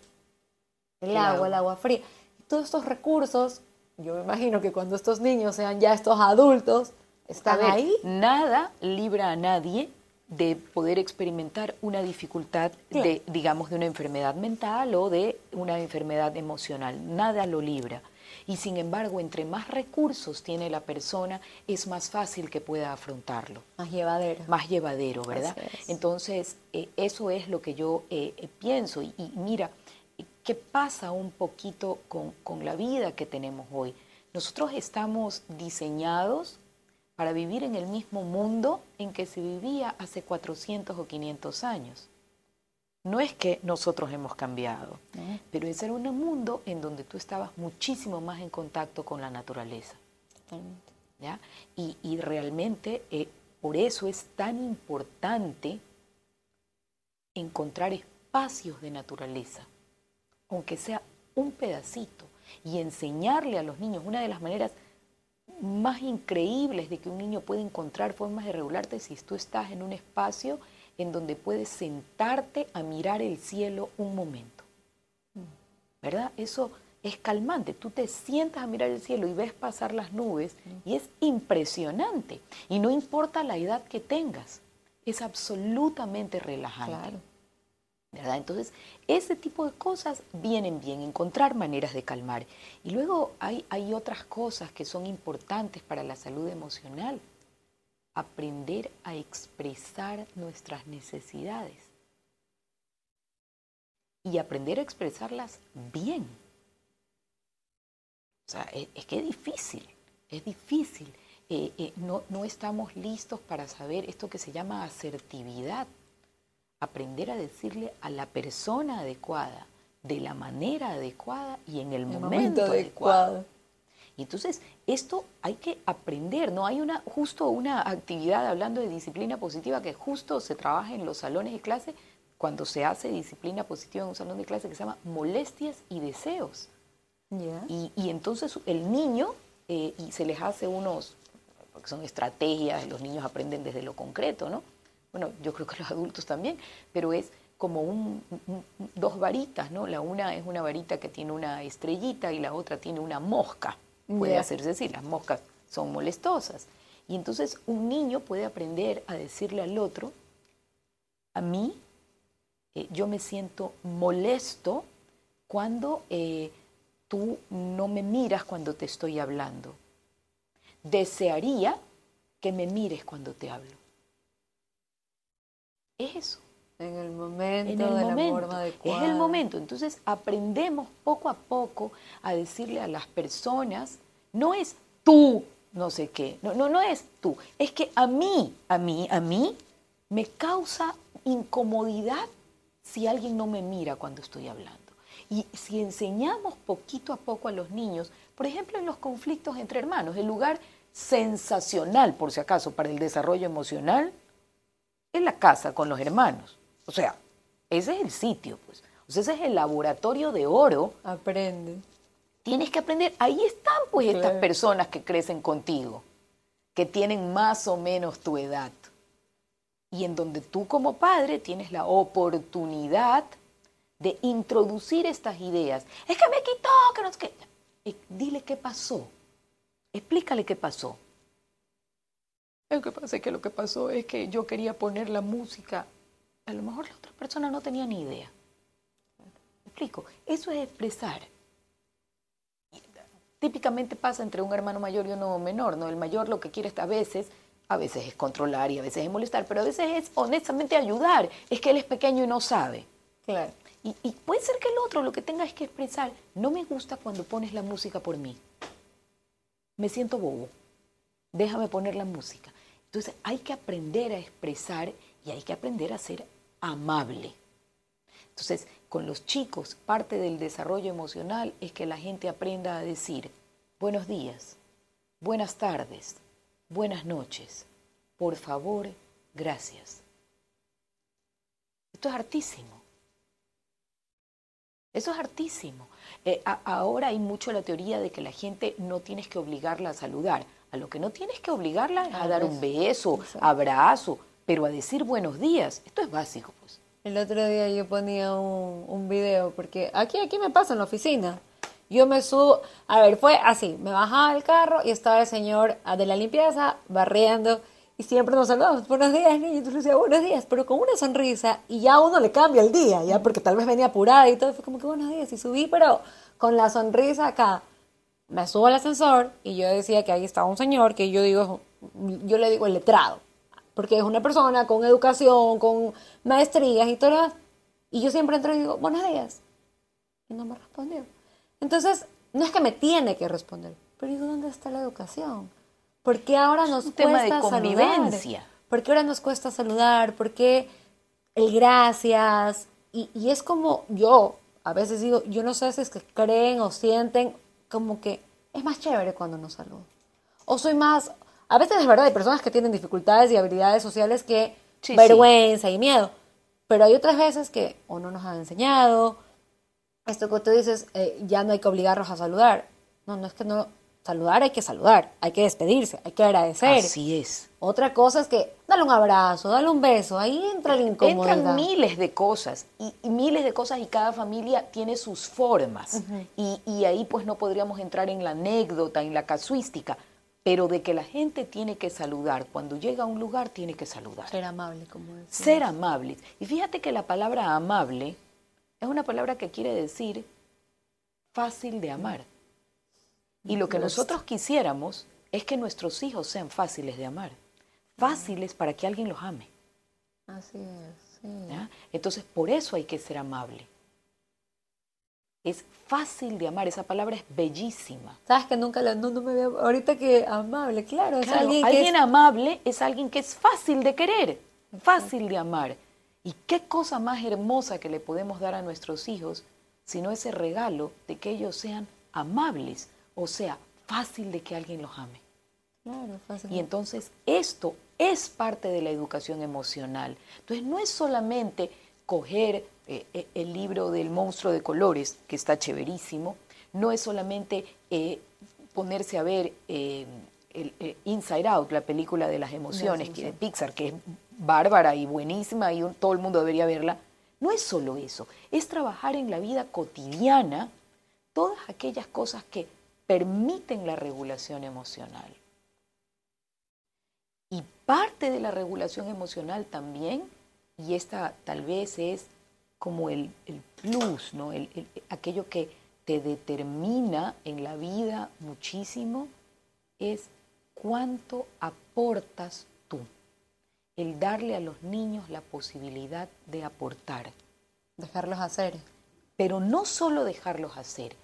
el, agua, el agua fría todos estos recursos, yo me imagino que cuando estos niños sean ya estos adultos, están ahí. Nada libra a nadie de poder experimentar una dificultad de, digamos, de una enfermedad mental o de una enfermedad emocional. Nada lo libra. Y sin embargo, entre más recursos tiene la persona, es más fácil que pueda afrontarlo. Más llevadero. Más llevadero, ¿verdad? Entonces, eh, eso es lo que yo eh, eh, pienso. y mira, ¿Qué pasa un poquito con, la vida que tenemos hoy? Nosotros estamos diseñados para vivir en el mismo mundo en que se vivía hace 400 o 500 años. No es que nosotros hemos cambiado, pero ese era un mundo en donde tú estabas muchísimo más en contacto con la naturaleza. ¿ya? Y, realmente eh, por eso es tan importante encontrar espacios de naturaleza aunque sea un pedacito, y enseñarle a los niños una de las maneras más increíbles de que un niño puede encontrar formas de regularte si tú estás en un espacio en donde puedes sentarte a mirar el cielo un momento. ¿Verdad? Eso es calmante. Tú te sientas a mirar el cielo y ves pasar las nubes y es impresionante. Y no importa la edad que tengas, es absolutamente relajante. Entonces, ese tipo de cosas vienen bien, encontrar maneras de calmar. Y luego hay, hay otras cosas que son importantes para la salud emocional. Aprender a expresar nuestras necesidades. Y aprender a expresarlas bien. O sea, es, que es difícil, es difícil. Eh, eh, no, no estamos listos para saber esto que se llama asertividad aprender a decirle a la persona adecuada, de la manera adecuada y en el, momento, adecuado. Y entonces, esto hay que aprender, ¿no? Hay una, justo una actividad, hablando de disciplina positiva, que justo se trabaja en los salones de clase, cuando se hace disciplina positiva en un salón de clase que se llama molestias y deseos. Y, y, entonces el niño, eh, y se les hace unos, porque son estrategias, los niños aprenden desde lo concreto, ¿no? Bueno, yo creo que los adultos también, pero es como un, dos varitas, ¿no? La una es una varita que tiene una estrellita y la otra tiene una mosca. Puede hacerse decir, las moscas son molestosas. Y entonces un niño puede aprender a decirle al otro, a mí eh, yo me siento molesto cuando eh, tú no me miras cuando te estoy hablando. Desearía que me mires cuando te hablo. Es eso. En el momento, en el de momento. la forma Es el momento. Entonces aprendemos poco a poco a decirle a las personas, no es tú, no sé qué, no, no, no es tú, es que a mí, a mí, a mí me causa incomodidad si alguien no me mira cuando estoy hablando. Y si enseñamos poquito a poco a los niños, por ejemplo, en los conflictos entre hermanos, el lugar sensacional, por si acaso, para el desarrollo emocional, es la casa con los hermanos. O sea, ese es el sitio, pues. O sea, ese es el laboratorio de oro. Aprende. Tienes que aprender. Ahí están, pues, estas personas que crecen contigo, que tienen más o menos tu edad. Y en donde tú como padre tienes la oportunidad de introducir estas ideas. Es que me quitó, que no es que... Dile qué pasó. Explícale qué pasó. Lo que pasa es que lo que pasó es que yo quería poner la música. A lo mejor la otra persona no tenía ni idea. ¿Me explico? Eso es expresar. Típicamente pasa entre un hermano mayor y uno menor, ¿no? El mayor lo que quiere a veces, a veces es controlar y a veces es molestar, pero a veces es honestamente ayudar. Es que él es pequeño y no sabe. Claro. Y, puede ser que el otro lo que tenga es que expresar, no me gusta cuando pones la música por mí. Me siento bobo. Déjame poner la música. Entonces hay que aprender a expresar y hay que aprender a ser amable. Entonces, con los chicos, parte del desarrollo emocional es que la gente aprenda a decir buenos días, buenas tardes, buenas noches, por favor, gracias. Esto es hartísimo. Eso es hartísimo. Eh, ahora hay mucho la teoría de que la gente no tienes que obligarla a saludar. A lo que no tienes que obligarla es a dar un beso, abrazo, pero a decir buenos días. Esto es básico, pues. El otro día yo ponía un, un video, porque aquí, aquí me pasa en la oficina. Yo me subo, a ver, fue así, me bajaba del carro y estaba el señor de la limpieza barriendo y siempre nos saludamos, buenos días, niño, y tú le decías, buenos días, pero con una sonrisa, y ya uno le cambia el día, ya, porque tal vez venía apurada y todo, fue como que buenos días, y subí, pero con la sonrisa acá. Me subo al ascensor y yo decía que ahí estaba un señor que yo digo, yo le digo el letrado, porque es una persona con educación, con maestrías y todo Y yo siempre entro y digo, buenos días. Y no me respondió. Entonces, no es que me tiene que responder, pero digo, ¿dónde está la educación? ¿Por qué ahora nos cuesta tema de convivencia. Saludar? ¿Por qué ahora nos cuesta saludar? ¿Por qué el gracias? Y, y, es como yo, a veces digo, yo no sé si es que creen o sienten como que es más chévere cuando nos saludo. O soy más, a veces es verdad, hay personas que tienen dificultades y habilidades sociales que vergüenza y miedo. Pero hay otras veces que o no nos han enseñado, esto que tú dices, eh, ya no hay que obligarnos a saludar. No, no es que no, saludar hay que saludar, hay que despedirse, hay que agradecer. Así es. Otra cosa es que dale un abrazo, dale un beso, ahí entra la incomodidad. Entran miles de cosas y, miles de cosas y cada familia tiene sus formas. y, y, ahí pues no podríamos entrar en la anécdota, en la casuística, pero de que la gente tiene que saludar, cuando llega a un lugar tiene que saludar. Ser amable, como decía. Ser amable. Y fíjate que la palabra amable es una palabra que quiere decir fácil de amar. Y lo que nosotros quisiéramos es que nuestros hijos sean fáciles de amar, fáciles para que alguien los ame. Así es. Sí. Entonces, por eso hay que ser amable. Es fácil de amar, esa palabra es bellísima. Sabes que nunca la, no, me veo, ahorita que amable, claro, es alguien, que alguien amable es alguien que es fácil de querer, fácil de amar. ¿Y qué cosa más hermosa que le podemos dar a nuestros hijos sino ese regalo de que ellos sean amables? O sea, fácil de que alguien los ame. Claro, fácil. Y entonces esto es parte de la educación emocional. Entonces no es solamente coger eh, eh, el libro del monstruo de colores, que está chéverísimo, no es solamente eh, ponerse a ver el, Inside Out, la película de las emociones de Pixar, que es bárbara y buenísima y todo el mundo debería verla. No es solo eso, es trabajar en la vida cotidiana todas aquellas cosas que permiten la regulación emocional. Y parte de la regulación emocional también, y esta tal vez es como el, plus, ¿no? aquello que te determina en la vida muchísimo, es cuánto aportas tú. El darle a los niños la posibilidad de aportar. Dejarlos hacer. Pero no solo dejarlos hacer,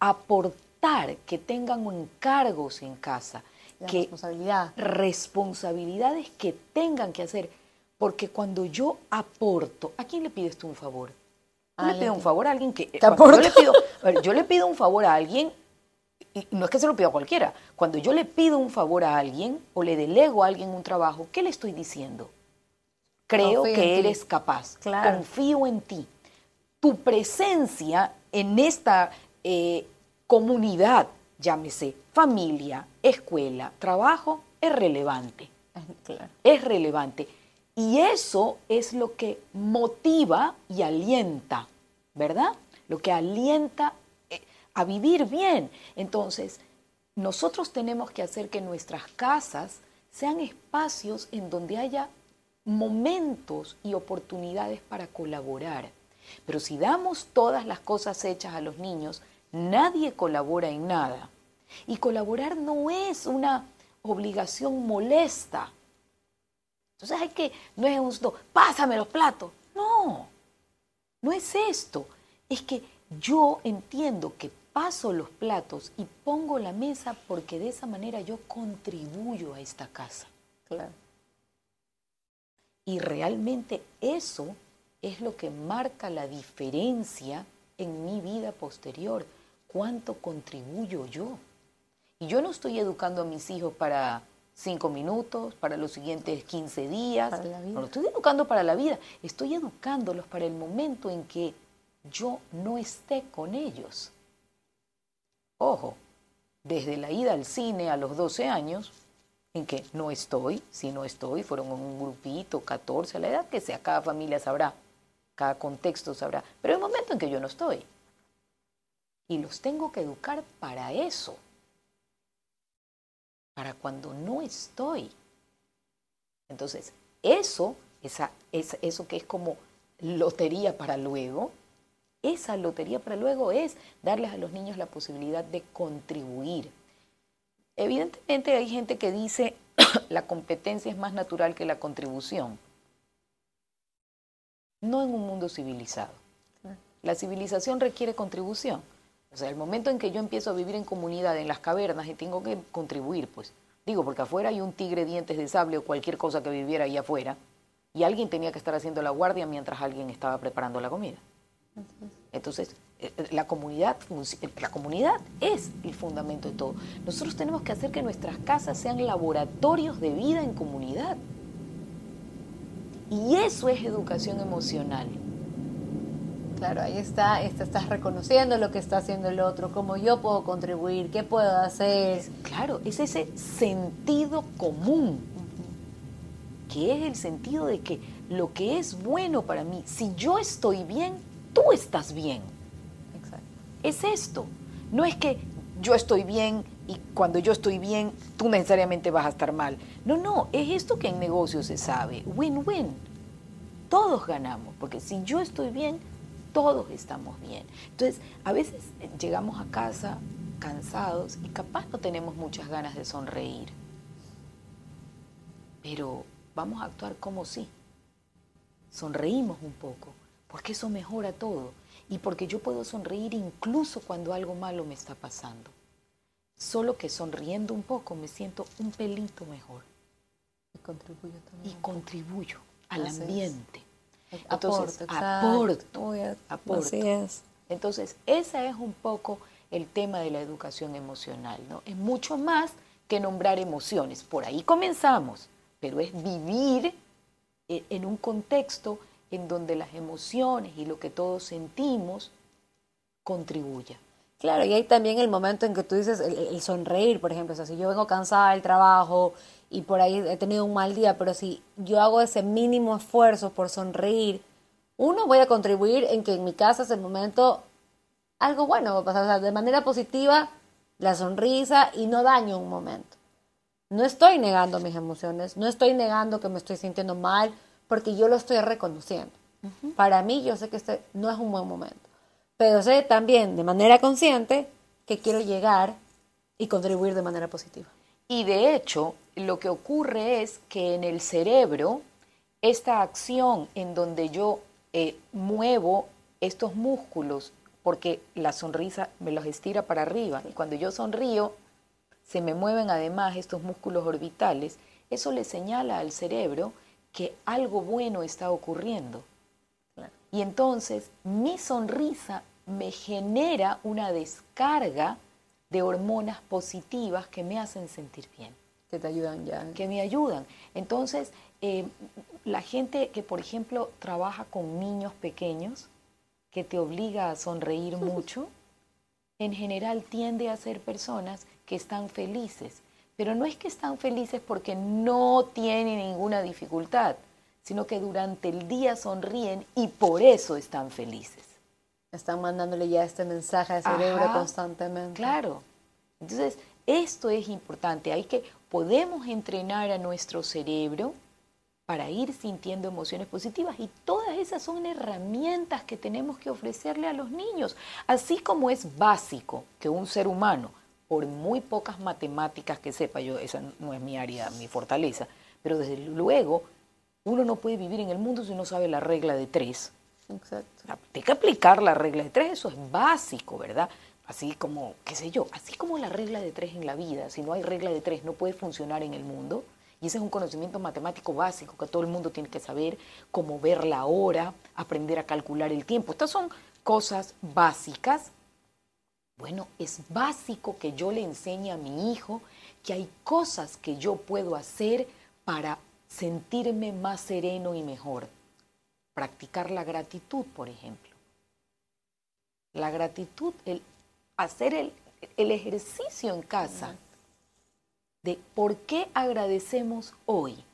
aportar, que tengan encargos en casa. que responsabilidad. Responsabilidades que tengan que hacer porque cuando yo aporto, ¿a quién le pides tú un favor? Yo le pido un favor a alguien que... Yo le, pido, yo le pido un favor a alguien, y no es que se lo pido a cualquiera, cuando yo le pido un favor a alguien o le delego a alguien un trabajo, ¿qué le estoy diciendo? Creo que eres capaz, confío en ti. Tu presencia en esta eh, comunidad, llámese familia, escuela, trabajo, es relevante. Es relevante. Y eso es lo que motiva y alienta, ¿verdad? Lo que alienta eh, a vivir bien. Entonces, nosotros tenemos que hacer que nuestras casas sean espacios en donde haya momentos y oportunidades para colaborar. Pero si damos todas las cosas hechas a los niños, nadie colabora en nada. Y colaborar no es una obligación molesta. Entonces hay que, no es un, pásame los platos. No, no es esto. Es que yo entiendo que paso los platos y pongo la mesa porque de esa manera yo contribuyo a esta casa. Claro. Y realmente eso es lo que marca la diferencia en mi vida posterior. ¿Cuánto contribuyo yo? Y yo no estoy educando a mis hijos para cinco minutos, para los siguientes 15 días. No lo estoy educando para la vida, estoy educándolos para el momento en que yo no esté con ellos. Ojo, desde la ida al cine a los 12 años, en que no estoy, si no estoy, fueron un grupito, 14, a la edad que sea, cada familia sabrá, cada contexto sabrá, pero el momento en que yo no estoy. Y los tengo que educar para eso para cuando no estoy. Entonces, eso, esa, eso que es como lotería para luego, esa lotería para luego es darles a los niños la posibilidad de contribuir. Evidentemente hay gente que dice la competencia es más natural que la contribución. No en un mundo civilizado. La civilización requiere contribución. O sea, el momento en que yo empiezo a vivir en comunidad, en las cavernas, y tengo que contribuir, pues. Digo, porque afuera hay un tigre dientes de sable o cualquier cosa que viviera ahí afuera, y alguien tenía que estar haciendo la guardia mientras alguien estaba preparando la comida. Entonces, eh, eh, la comunidad, la comunidad es el fundamento de todo. Nosotros tenemos que hacer que nuestras casas sean laboratorios de vida en comunidad. Y eso es educación emocional. Claro, ahí está, estás reconociendo lo que está haciendo el otro, cómo yo puedo contribuir, qué puedo hacer. claro, es ese sentido común, que es el sentido de que lo que es bueno para mí, si yo estoy bien, tú estás bien. Exacto. Es esto. No es que yo estoy bien y cuando yo estoy bien, tú necesariamente vas a estar mal. No, no, es esto que en negocios se sabe. Win-win. Todos ganamos, porque si yo estoy bien, todos estamos bien. Entonces, a veces llegamos a casa cansados y capaz no tenemos muchas ganas de sonreír. Pero vamos a actuar como si. Sonreímos un poco, porque eso mejora todo. Y porque yo puedo sonreír incluso cuando algo malo me está pasando. Solo que sonriendo un poco me siento un pelito mejor. Y contribuyo también. Y contribuyo al ambiente. Entonces, aporto, aporto, Entonces, ese es un poco el tema de la educación emocional, ¿no? Es mucho más que nombrar emociones. Por ahí comenzamos, pero es vivir eh, en un contexto en donde las emociones y lo que todos sentimos contribuya. Claro, y hay también el momento en que tú dices el, el sonreír, por ejemplo, o sea, si yo vengo cansada del trabajo y por ahí he tenido un mal día, pero si yo hago ese mínimo esfuerzo por sonreír, uno voy a contribuir en que en mi casa ese momento algo bueno va a pasar, o sea, de manera positiva la sonrisa y no daño un momento. No estoy negando mis emociones, no estoy negando que me estoy sintiendo mal, porque yo lo estoy reconociendo. Para mí, yo sé que este no es un buen momento, pero sé también de manera consciente que quiero llegar y contribuir de manera positiva. Y de hecho, lo que ocurre es que en el cerebro, esta acción en donde yo eh, muevo estos músculos, porque la sonrisa me los estira para arriba, y cuando yo sonrío, se me mueven además estos músculos orbitales, eso le señala al cerebro que algo bueno está ocurriendo. Y entonces mi sonrisa me genera una descarga de hormonas positivas que me hacen sentir bien. Que te ayudan ya. Que me ayudan. Entonces, eh, la gente que, por ejemplo, trabaja con niños pequeños, que te obliga a sonreír mucho, en general tiende a ser personas que están felices. Pero no es que están felices porque no tienen ninguna dificultad, sino que durante el día sonríen y por eso están felices. Están mandándole ya este mensaje al cerebro Ajá, constantemente. Claro. Entonces, esto es importante. Hay que, podemos entrenar a nuestro cerebro para ir sintiendo emociones positivas y todas esas son herramientas que tenemos que ofrecerle a los niños. Así como es básico que un ser humano, por muy pocas matemáticas que sepa, yo esa no es mi área, mi fortaleza, pero desde luego uno no puede vivir en el mundo si no sabe la regla de tres. Exacto. Hay que aplicar la regla de tres, eso es básico, ¿verdad? Así como, qué sé yo, así como la regla de tres en la vida, si no hay regla de tres no puede funcionar en el mundo. Y ese es un conocimiento matemático básico que todo el mundo tiene que saber, como ver la hora, aprender a calcular el tiempo. Estas son cosas básicas. Bueno, es básico que yo le enseñe a mi hijo que hay cosas que yo puedo hacer para sentirme más sereno y mejor. Practicar la gratitud, por ejemplo. La gratitud, el hacer el, el ejercicio en casa de por qué agradecemos hoy.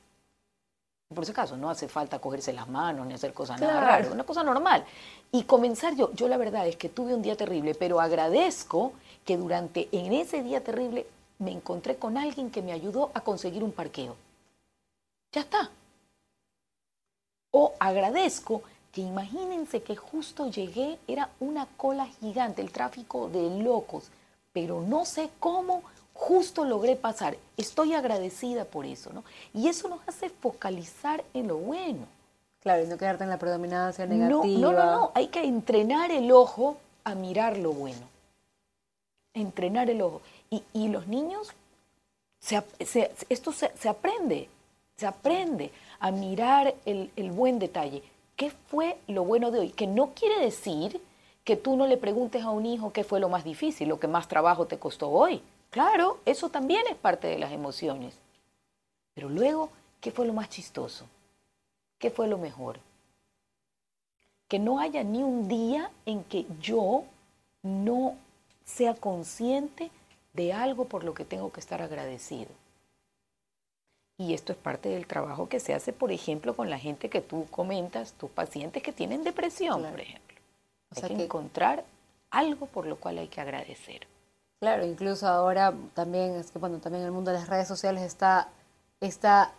Por ese caso, no hace falta cogerse las manos ni hacer cosas nada raras, una cosa normal. Y comenzar yo, yo la verdad es que tuve un día terrible, pero agradezco que durante, en ese día terrible, me encontré con alguien que me ayudó a conseguir un parqueo. Ya está. O agradezco que imagínense que justo llegué, era una cola gigante, el tráfico de locos, pero no sé cómo justo logré pasar. Estoy agradecida por eso, ¿no? Y eso nos hace focalizar en lo bueno. Claro, y no quedarte en la predominancia No, negativa. no, no, no, hay que entrenar el ojo a mirar lo bueno. Entrenar el ojo. Y, y los niños, se ap- se- esto se, se aprende, se aprende a mirar el, el buen detalle. ¿Qué fue lo bueno de hoy? Que no quiere decir que tú no le preguntes a un hijo qué fue lo más difícil, lo que más trabajo te costó hoy. Claro, eso también es parte de las emociones. Pero luego, ¿qué fue lo más chistoso? ¿Qué fue lo mejor? Que no haya ni un día en que yo no sea consciente de algo por lo que tengo que estar agradecido. Y esto es parte del trabajo que se hace, por ejemplo, con la gente que tú comentas, tus pacientes que tienen depresión, Claro. por ejemplo. O hay sea que, que- encontrar algo por lo cual hay que agradecer. Claro, incluso ahora también, es que bueno, también en el mundo de las redes sociales está, está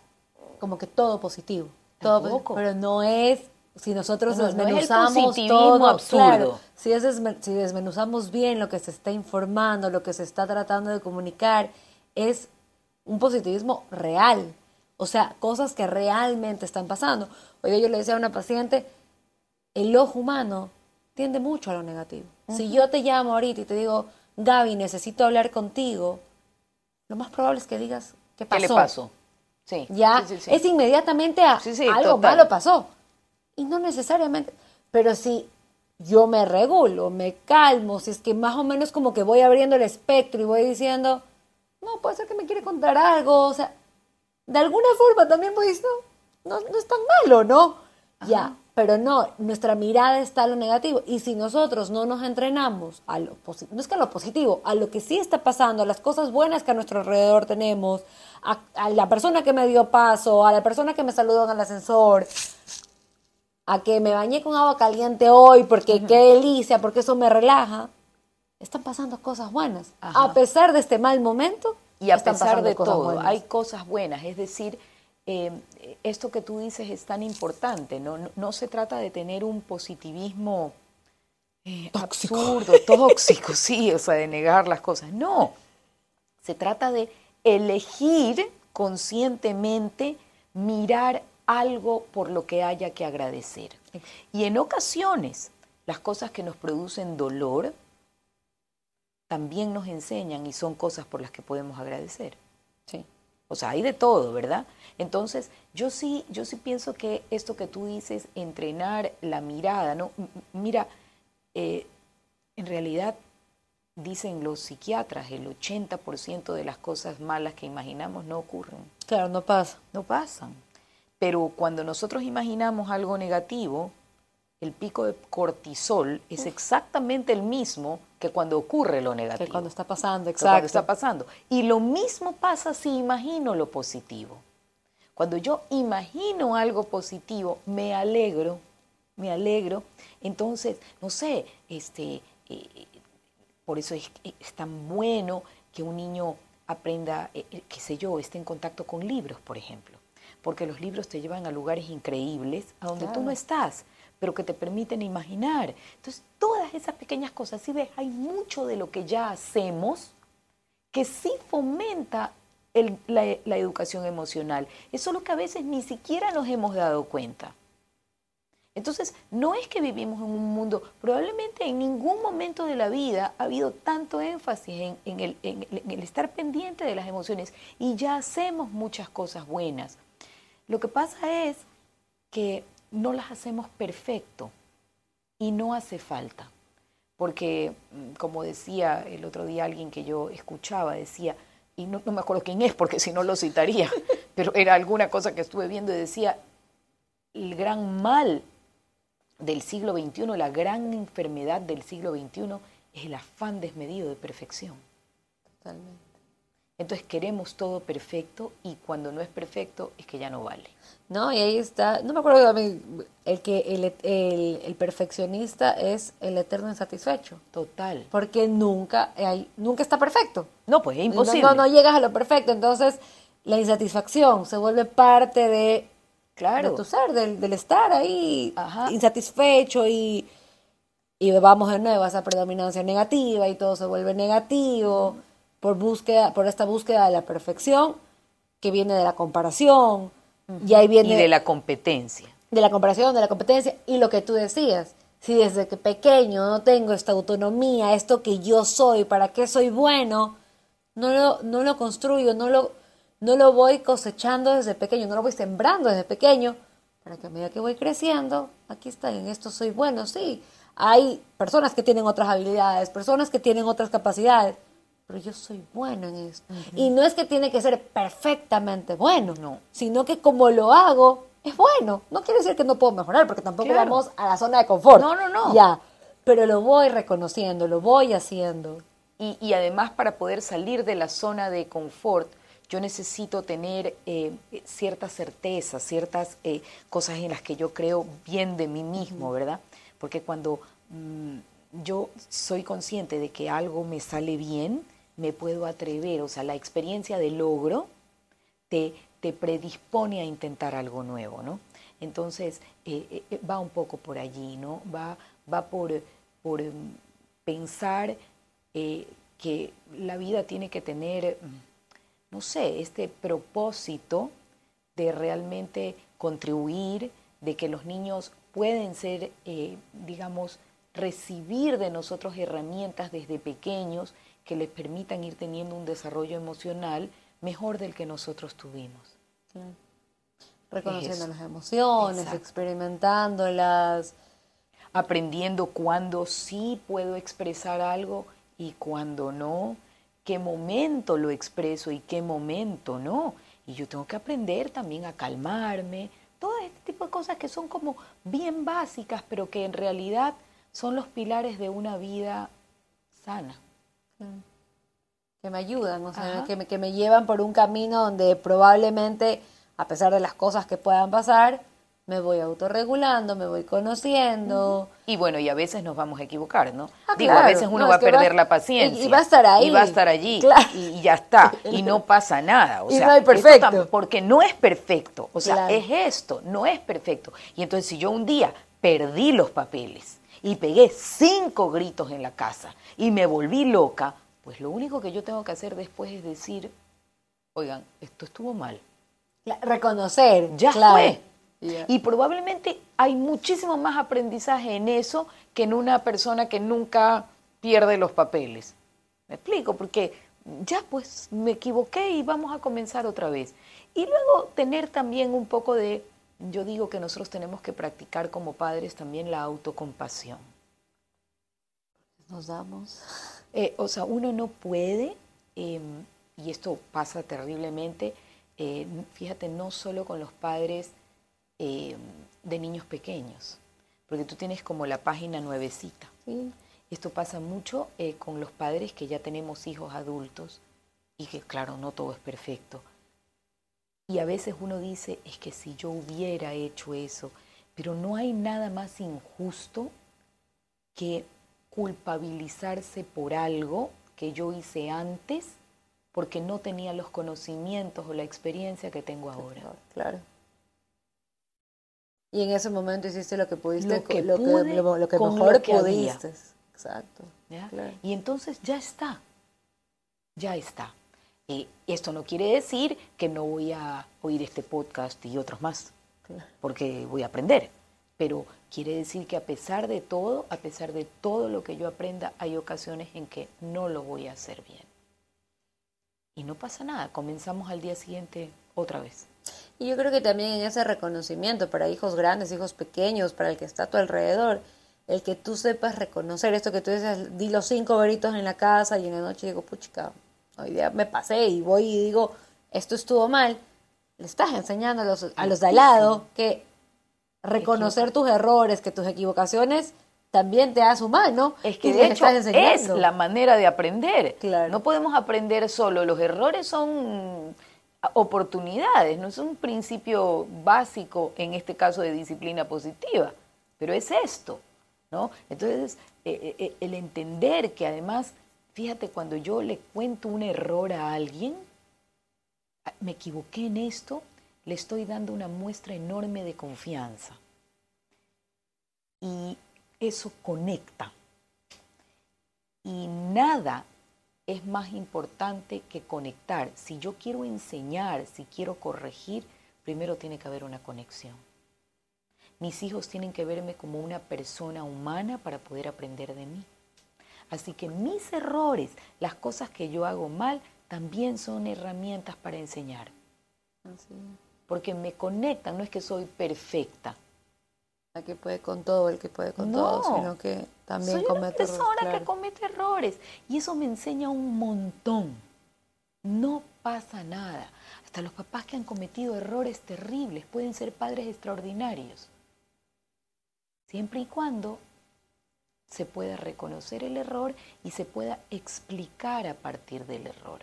como que todo positivo. Todo posi- Tampoco. pero no es, si nosotros No, es desmenuzamos positivismo todo, absurdo. claro, si, es desmen- si desmenuzamos bien lo que se está informando, lo que se está tratando de comunicar, es un positivismo real. O sea, cosas que realmente están pasando. Oye, yo le decía a una paciente, el ojo humano tiende mucho a lo negativo. Si yo te llamo ahorita y te digo, Gaby, necesito hablar contigo, lo más probable es que digas, ¿qué ¿Qué pasó? le pasó? Sí. Ya sí, sí, sí. es inmediatamente a algo total. malo pasó. Y no necesariamente, pero si yo me regulo, me calmo, si es que más o menos como que voy abriendo el espectro y voy diciendo, no, puede ser que me quiere contar algo, o sea, de alguna forma también voy diciendo, no, no es tan malo, ¿no? Ya, pero no, nuestra mirada está a lo negativo. Y si nosotros no nos entrenamos a lo positivo, no es que a lo positivo, a lo que sí está pasando, a las cosas buenas que a nuestro alrededor tenemos, a, a la persona que me dio paso, a la persona que me saludó en el ascensor, a que me bañé con agua caliente hoy porque qué delicia, porque eso me relaja, están pasando cosas buenas. Ajá. A pesar de este mal momento, Y a están pesar de todo, buenas. hay cosas buenas. Es decir, eh, esto que tú dices es tan importante. No, no, no se trata de tener un positivismo eh, Tóxico. absurdo, tóxico, sí, o sea, de negar las cosas. No, se trata de elegir conscientemente mirar algo por lo que haya que agradecer. Y en ocasiones, las cosas que nos producen dolor también nos enseñan y son cosas por las que podemos agradecer. Sí. O sea, hay de todo, ¿verdad? Entonces, yo sí, yo sí pienso que esto que tú dices, entrenar la mirada, ¿no? M- Mira, eh, en realidad dicen los psiquiatras, el 80% de las cosas malas que imaginamos no ocurren, Claro, no pasa. no pasan. Pero cuando nosotros imaginamos algo negativo, el pico de cortisol es exactamente el mismo que cuando ocurre lo negativo Que cuando está pasando, exacto. cuando está pasando. Y lo mismo pasa si imagino lo positivo. Cuando yo imagino algo positivo, me alegro, me alegro. Entonces, no sé, este, eh, por eso es, es tan bueno que un niño aprenda, eh, eh, qué sé yo, esté en contacto con libros, por ejemplo. Porque los libros te llevan a lugares increíbles, a donde tú no estás, pero que te permiten imaginar. Entonces, todas esas pequeñas cosas, si ves, hay mucho de lo que ya hacemos que sí fomenta el- la, la educación emocional. Es solo que a veces ni siquiera nos hemos dado cuenta. Entonces, no es que vivimos en un mundo, probablemente en ningún momento de la vida ha habido tanto énfasis en, en el, en en el estar pendiente de las emociones y ya hacemos muchas cosas buenas. Lo que pasa es que no las hacemos perfecto y no hace falta. Porque, mm, como decía el otro día alguien que yo escuchaba, decía, y no, no me acuerdo quién es porque si no lo citaría, pero era alguna cosa que estuve viendo y decía, el gran mal del siglo XXI, la gran enfermedad del siglo XXI es el afán desmedido de perfección. Totalmente. Entonces queremos todo perfecto y cuando no es perfecto es que ya no vale. No, y ahí está, no me acuerdo el que el, el- el perfeccionista es el eterno insatisfecho, Total. porque nunca hay, nunca está perfecto. No, pues es No- imposible. No, no, llegas a lo perfecto, entonces la insatisfacción se vuelve parte de, Claro. de tu ser, del, del estar ahí Ajá. insatisfecho y, y vamos de nuevo a esa predominancia negativa y todo se vuelve negativo por búsqueda, por esta búsqueda de la perfección que viene de la comparación y ahí viene Y de la competencia. de la comparación, de la competencia y lo que tú decías. Si desde que pequeño no tengo esta autonomía, esto que yo soy, para qué soy bueno, no lo, no lo construyo, no lo, no lo voy cosechando desde pequeño, no lo voy sembrando desde pequeño, para que a medida que voy creciendo, aquí está, en esto soy bueno, sí. Hay personas que tienen otras habilidades, personas que tienen otras capacidades, pero yo soy bueno en esto. Y no es que tiene que ser perfectamente bueno, No. sino que como lo hago, es bueno. No quiere decir que no puedo mejorar, porque tampoco Claro. vamos a la zona de confort. No, no, no. Ya, pero lo voy reconociendo, lo voy haciendo. Y, y además para poder salir de la zona de confort, yo necesito tener eh, ciertas certezas, ciertas eh, cosas en las que yo creo bien de mí mismo, ¿verdad? Porque cuando mm, yo soy consciente de que algo me sale bien, me puedo atrever, o sea, la experiencia de logro te, te predispone a intentar algo nuevo, ¿no? Entonces, eh, eh, va un poco por allí, ¿no? Va, va por, por em, pensar eh, que la vida tiene que tener, mm, no sé, este propósito de realmente contribuir, de que los niños pueden ser, eh, digamos, recibir de nosotros herramientas desde pequeños que les permitan ir teniendo un desarrollo emocional mejor del que nosotros tuvimos. Reconociendo las emociones, Exacto. experimentándolas. aprendiendo cuándo sí puedo expresar algo y cuándo no, qué momento lo expreso y qué momento no. Y yo tengo que aprender también a calmarme, todo este tipo de cosas que son como bien básicas, pero que en realidad son los pilares de una vida sana. Que me ayudan, o sea, que me, que me llevan por un camino donde probablemente, a pesar de las cosas que puedan pasar, me voy autorregulando, me voy conociendo. Y bueno, y a veces nos vamos a equivocar, ¿no? Ah, Digo, claro. a veces uno No, va a perder va- la paciencia. y- y va a estar ahí. Y va a estar allí. Claro. Y, y ya está. Y no pasa nada. O Y sea, no hay perfecto. porque no es perfecto. O sea, Claro. es esto, no es perfecto. Y entonces si yo un día perdí los papeles y pegué cinco gritos en la casa y me volví loca, pues lo único que yo tengo que hacer después es decir, oigan, esto estuvo mal. La- Reconocer. Ya claro. fue. Y probablemente hay muchísimo más aprendizaje en eso que en una persona que nunca pierde los papeles. ¿Me explico? Porque ya pues me equivoqué y vamos a comenzar otra vez. Y luego tener también un poco de, yo digo que nosotros tenemos que practicar como padres también la autocompasión. Nos damos. Eh, o sea, uno no puede, eh, y esto pasa terriblemente, eh, fíjate, no solo con los padres eh, de niños pequeños, porque tú tienes como la página nuevecita. Sí. Esto pasa mucho eh, con los padres que ya tenemos hijos adultos y que, claro, no todo es perfecto. Y a veces uno dice, es que si yo hubiera hecho eso, pero no hay nada más injusto que culpabilizarse por algo que yo hice antes porque no tenía los conocimientos o la experiencia que tengo ahora. Claro. Y en ese momento hiciste lo que pudiste, Lo que lo que, pude lo, lo que con mejor lo que había. pudiste. Exacto. ¿ya? Claro. Y entonces ya está, ya está. Y esto no quiere decir que no voy a oír este podcast y otros más, porque voy a aprender. Pero quiere decir que a pesar de todo, a pesar de todo lo que yo aprenda, hay ocasiones en que no lo voy a hacer bien. Y no pasa nada, comenzamos al día siguiente otra vez. Y yo creo que también en ese reconocimiento para hijos grandes, hijos pequeños, para el que está a tu alrededor, el que tú sepas reconocer esto que tú dices, di los cinco veritos en la casa y en la noche digo, puchica, hoy día me pasé y voy y digo, esto estuvo mal, le estás enseñando a los, a los de al lado que reconocer tus errores, que tus equivocaciones también te hace humano. Es que y de hecho estás es la manera de aprender. Claro. No podemos aprender solo. Los errores son oportunidades, no es un principio básico en este caso de disciplina positiva, pero es esto, ¿no? Entonces, eh, eh, el entender que además, fíjate, cuando yo le cuento un error a alguien, "Ah, me equivoqué en esto, le estoy dando una muestra enorme de confianza. Y eso conecta. Y nada es más importante que conectar. Si yo quiero enseñar, si quiero corregir, primero tiene que haber una conexión. Mis hijos tienen que verme como una persona humana para poder aprender de mí. Así que mis errores, las cosas que yo hago mal, también son herramientas para enseñar. Así. Porque me conectan, no es que soy perfecta. El que puede con todo, el que puede con No. todo, sino que también Soy una comete errores, persona claro. que comete errores y eso me enseña un montón. No pasa nada. Hasta los papás que han cometido errores terribles pueden ser padres extraordinarios. Siempre y cuando se pueda reconocer el error y se pueda explicar a partir del error.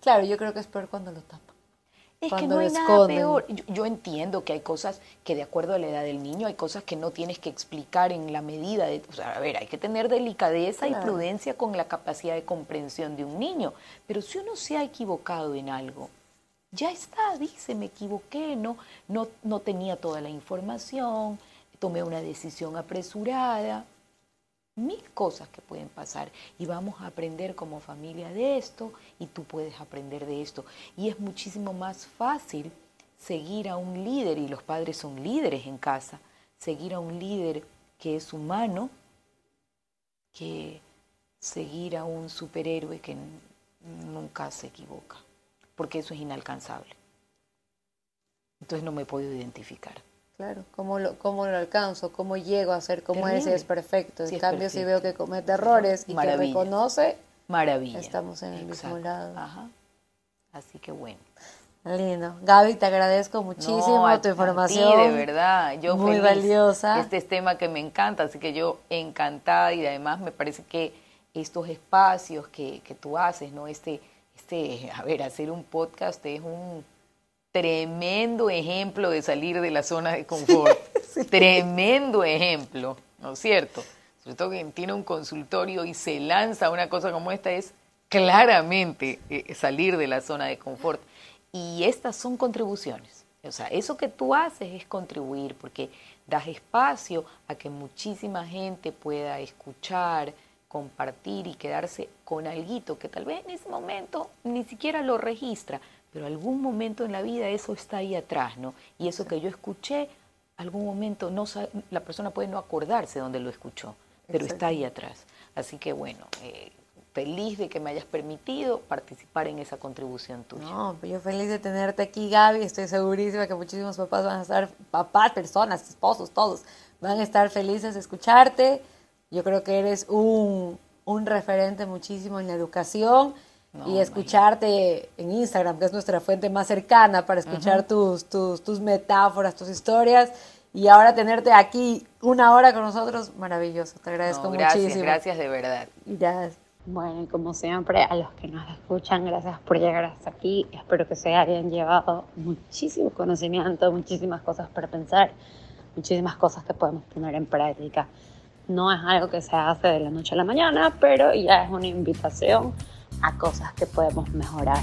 Claro, yo creo que es peor cuando lo tapan. Es que Cuando no hay lo nada esconden. peor. Yo, yo entiendo que hay cosas que de acuerdo a la edad del niño hay cosas que no tienes que explicar en la medida de, o sea, a ver, hay que tener delicadeza y prudencia con la capacidad de comprensión de un niño. Pero si uno se ha equivocado en algo, ya está, dice, me equivoqué, no, no, no tenía toda la información, tomé una decisión apresurada, mil cosas que pueden pasar y vamos a aprender como familia de esto y tú puedes aprender de esto. Y es muchísimo más fácil seguir a un líder, y los padres son líderes en casa, seguir a un líder que es humano que seguir a un superhéroe que nunca se equivoca, porque eso es inalcanzable. Entonces no me puedo identificar. Claro, ¿cómo lo, cómo lo alcanzo? ¿Cómo llego a ser como Terrible. ese es perfecto? En Sí, cambio, si veo que comete errores y que Maravilla. reconoce, Maravilla. Estamos en el mismo lado. Ajá. Así que bueno. Lindo. Gaby, te agradezco muchísimo tu información. de verdad. Yo muy valiosa. Este es tema que me encanta, así que yo encantada y además me parece que estos espacios que, que tú haces, ¿no? Este, este, a ver, hacer un podcast es un tremendo ejemplo de salir de la zona de confort. Tremendo ejemplo, ¿no es cierto? Sobre todo quien tiene un consultorio y se lanza una cosa como esta es claramente eh, salir de la zona de confort. Y estas son contribuciones. O sea, eso que tú haces es contribuir porque das espacio a que muchísima gente pueda escuchar, compartir y quedarse con algo que tal vez en ese momento ni siquiera lo registra, pero algún momento en la vida eso está ahí atrás, ¿no? Y eso que yo escuché, algún momento no la persona puede no acordarse donde lo escuchó, pero está ahí atrás. Así que bueno, eh, feliz de que me hayas permitido participar en esa contribución tuya. No, pues yo feliz de tenerte aquí, Gaby. Estoy segurísima que muchísimos papás van a estar, papás, personas, esposos, todos, van a estar felices de escucharte. Yo creo que eres un, referente muchísimo en la educación y escucharte en Instagram, que es nuestra fuente más cercana para escuchar tus, tus, tus metáforas, tus historias. Y ahora tenerte aquí una hora con nosotros, maravilloso. Te agradezco gracias, muchísimo. Gracias, de verdad. Gracias. Bueno, y como siempre, a los que nos escuchan, gracias por llegar hasta aquí. Espero que se hayan llevado muchísimo conocimiento, muchísimas cosas para pensar, muchísimas cosas que podemos poner en práctica. No es algo que se hace de la noche a la mañana, pero ya es una invitación a cosas que podemos mejorar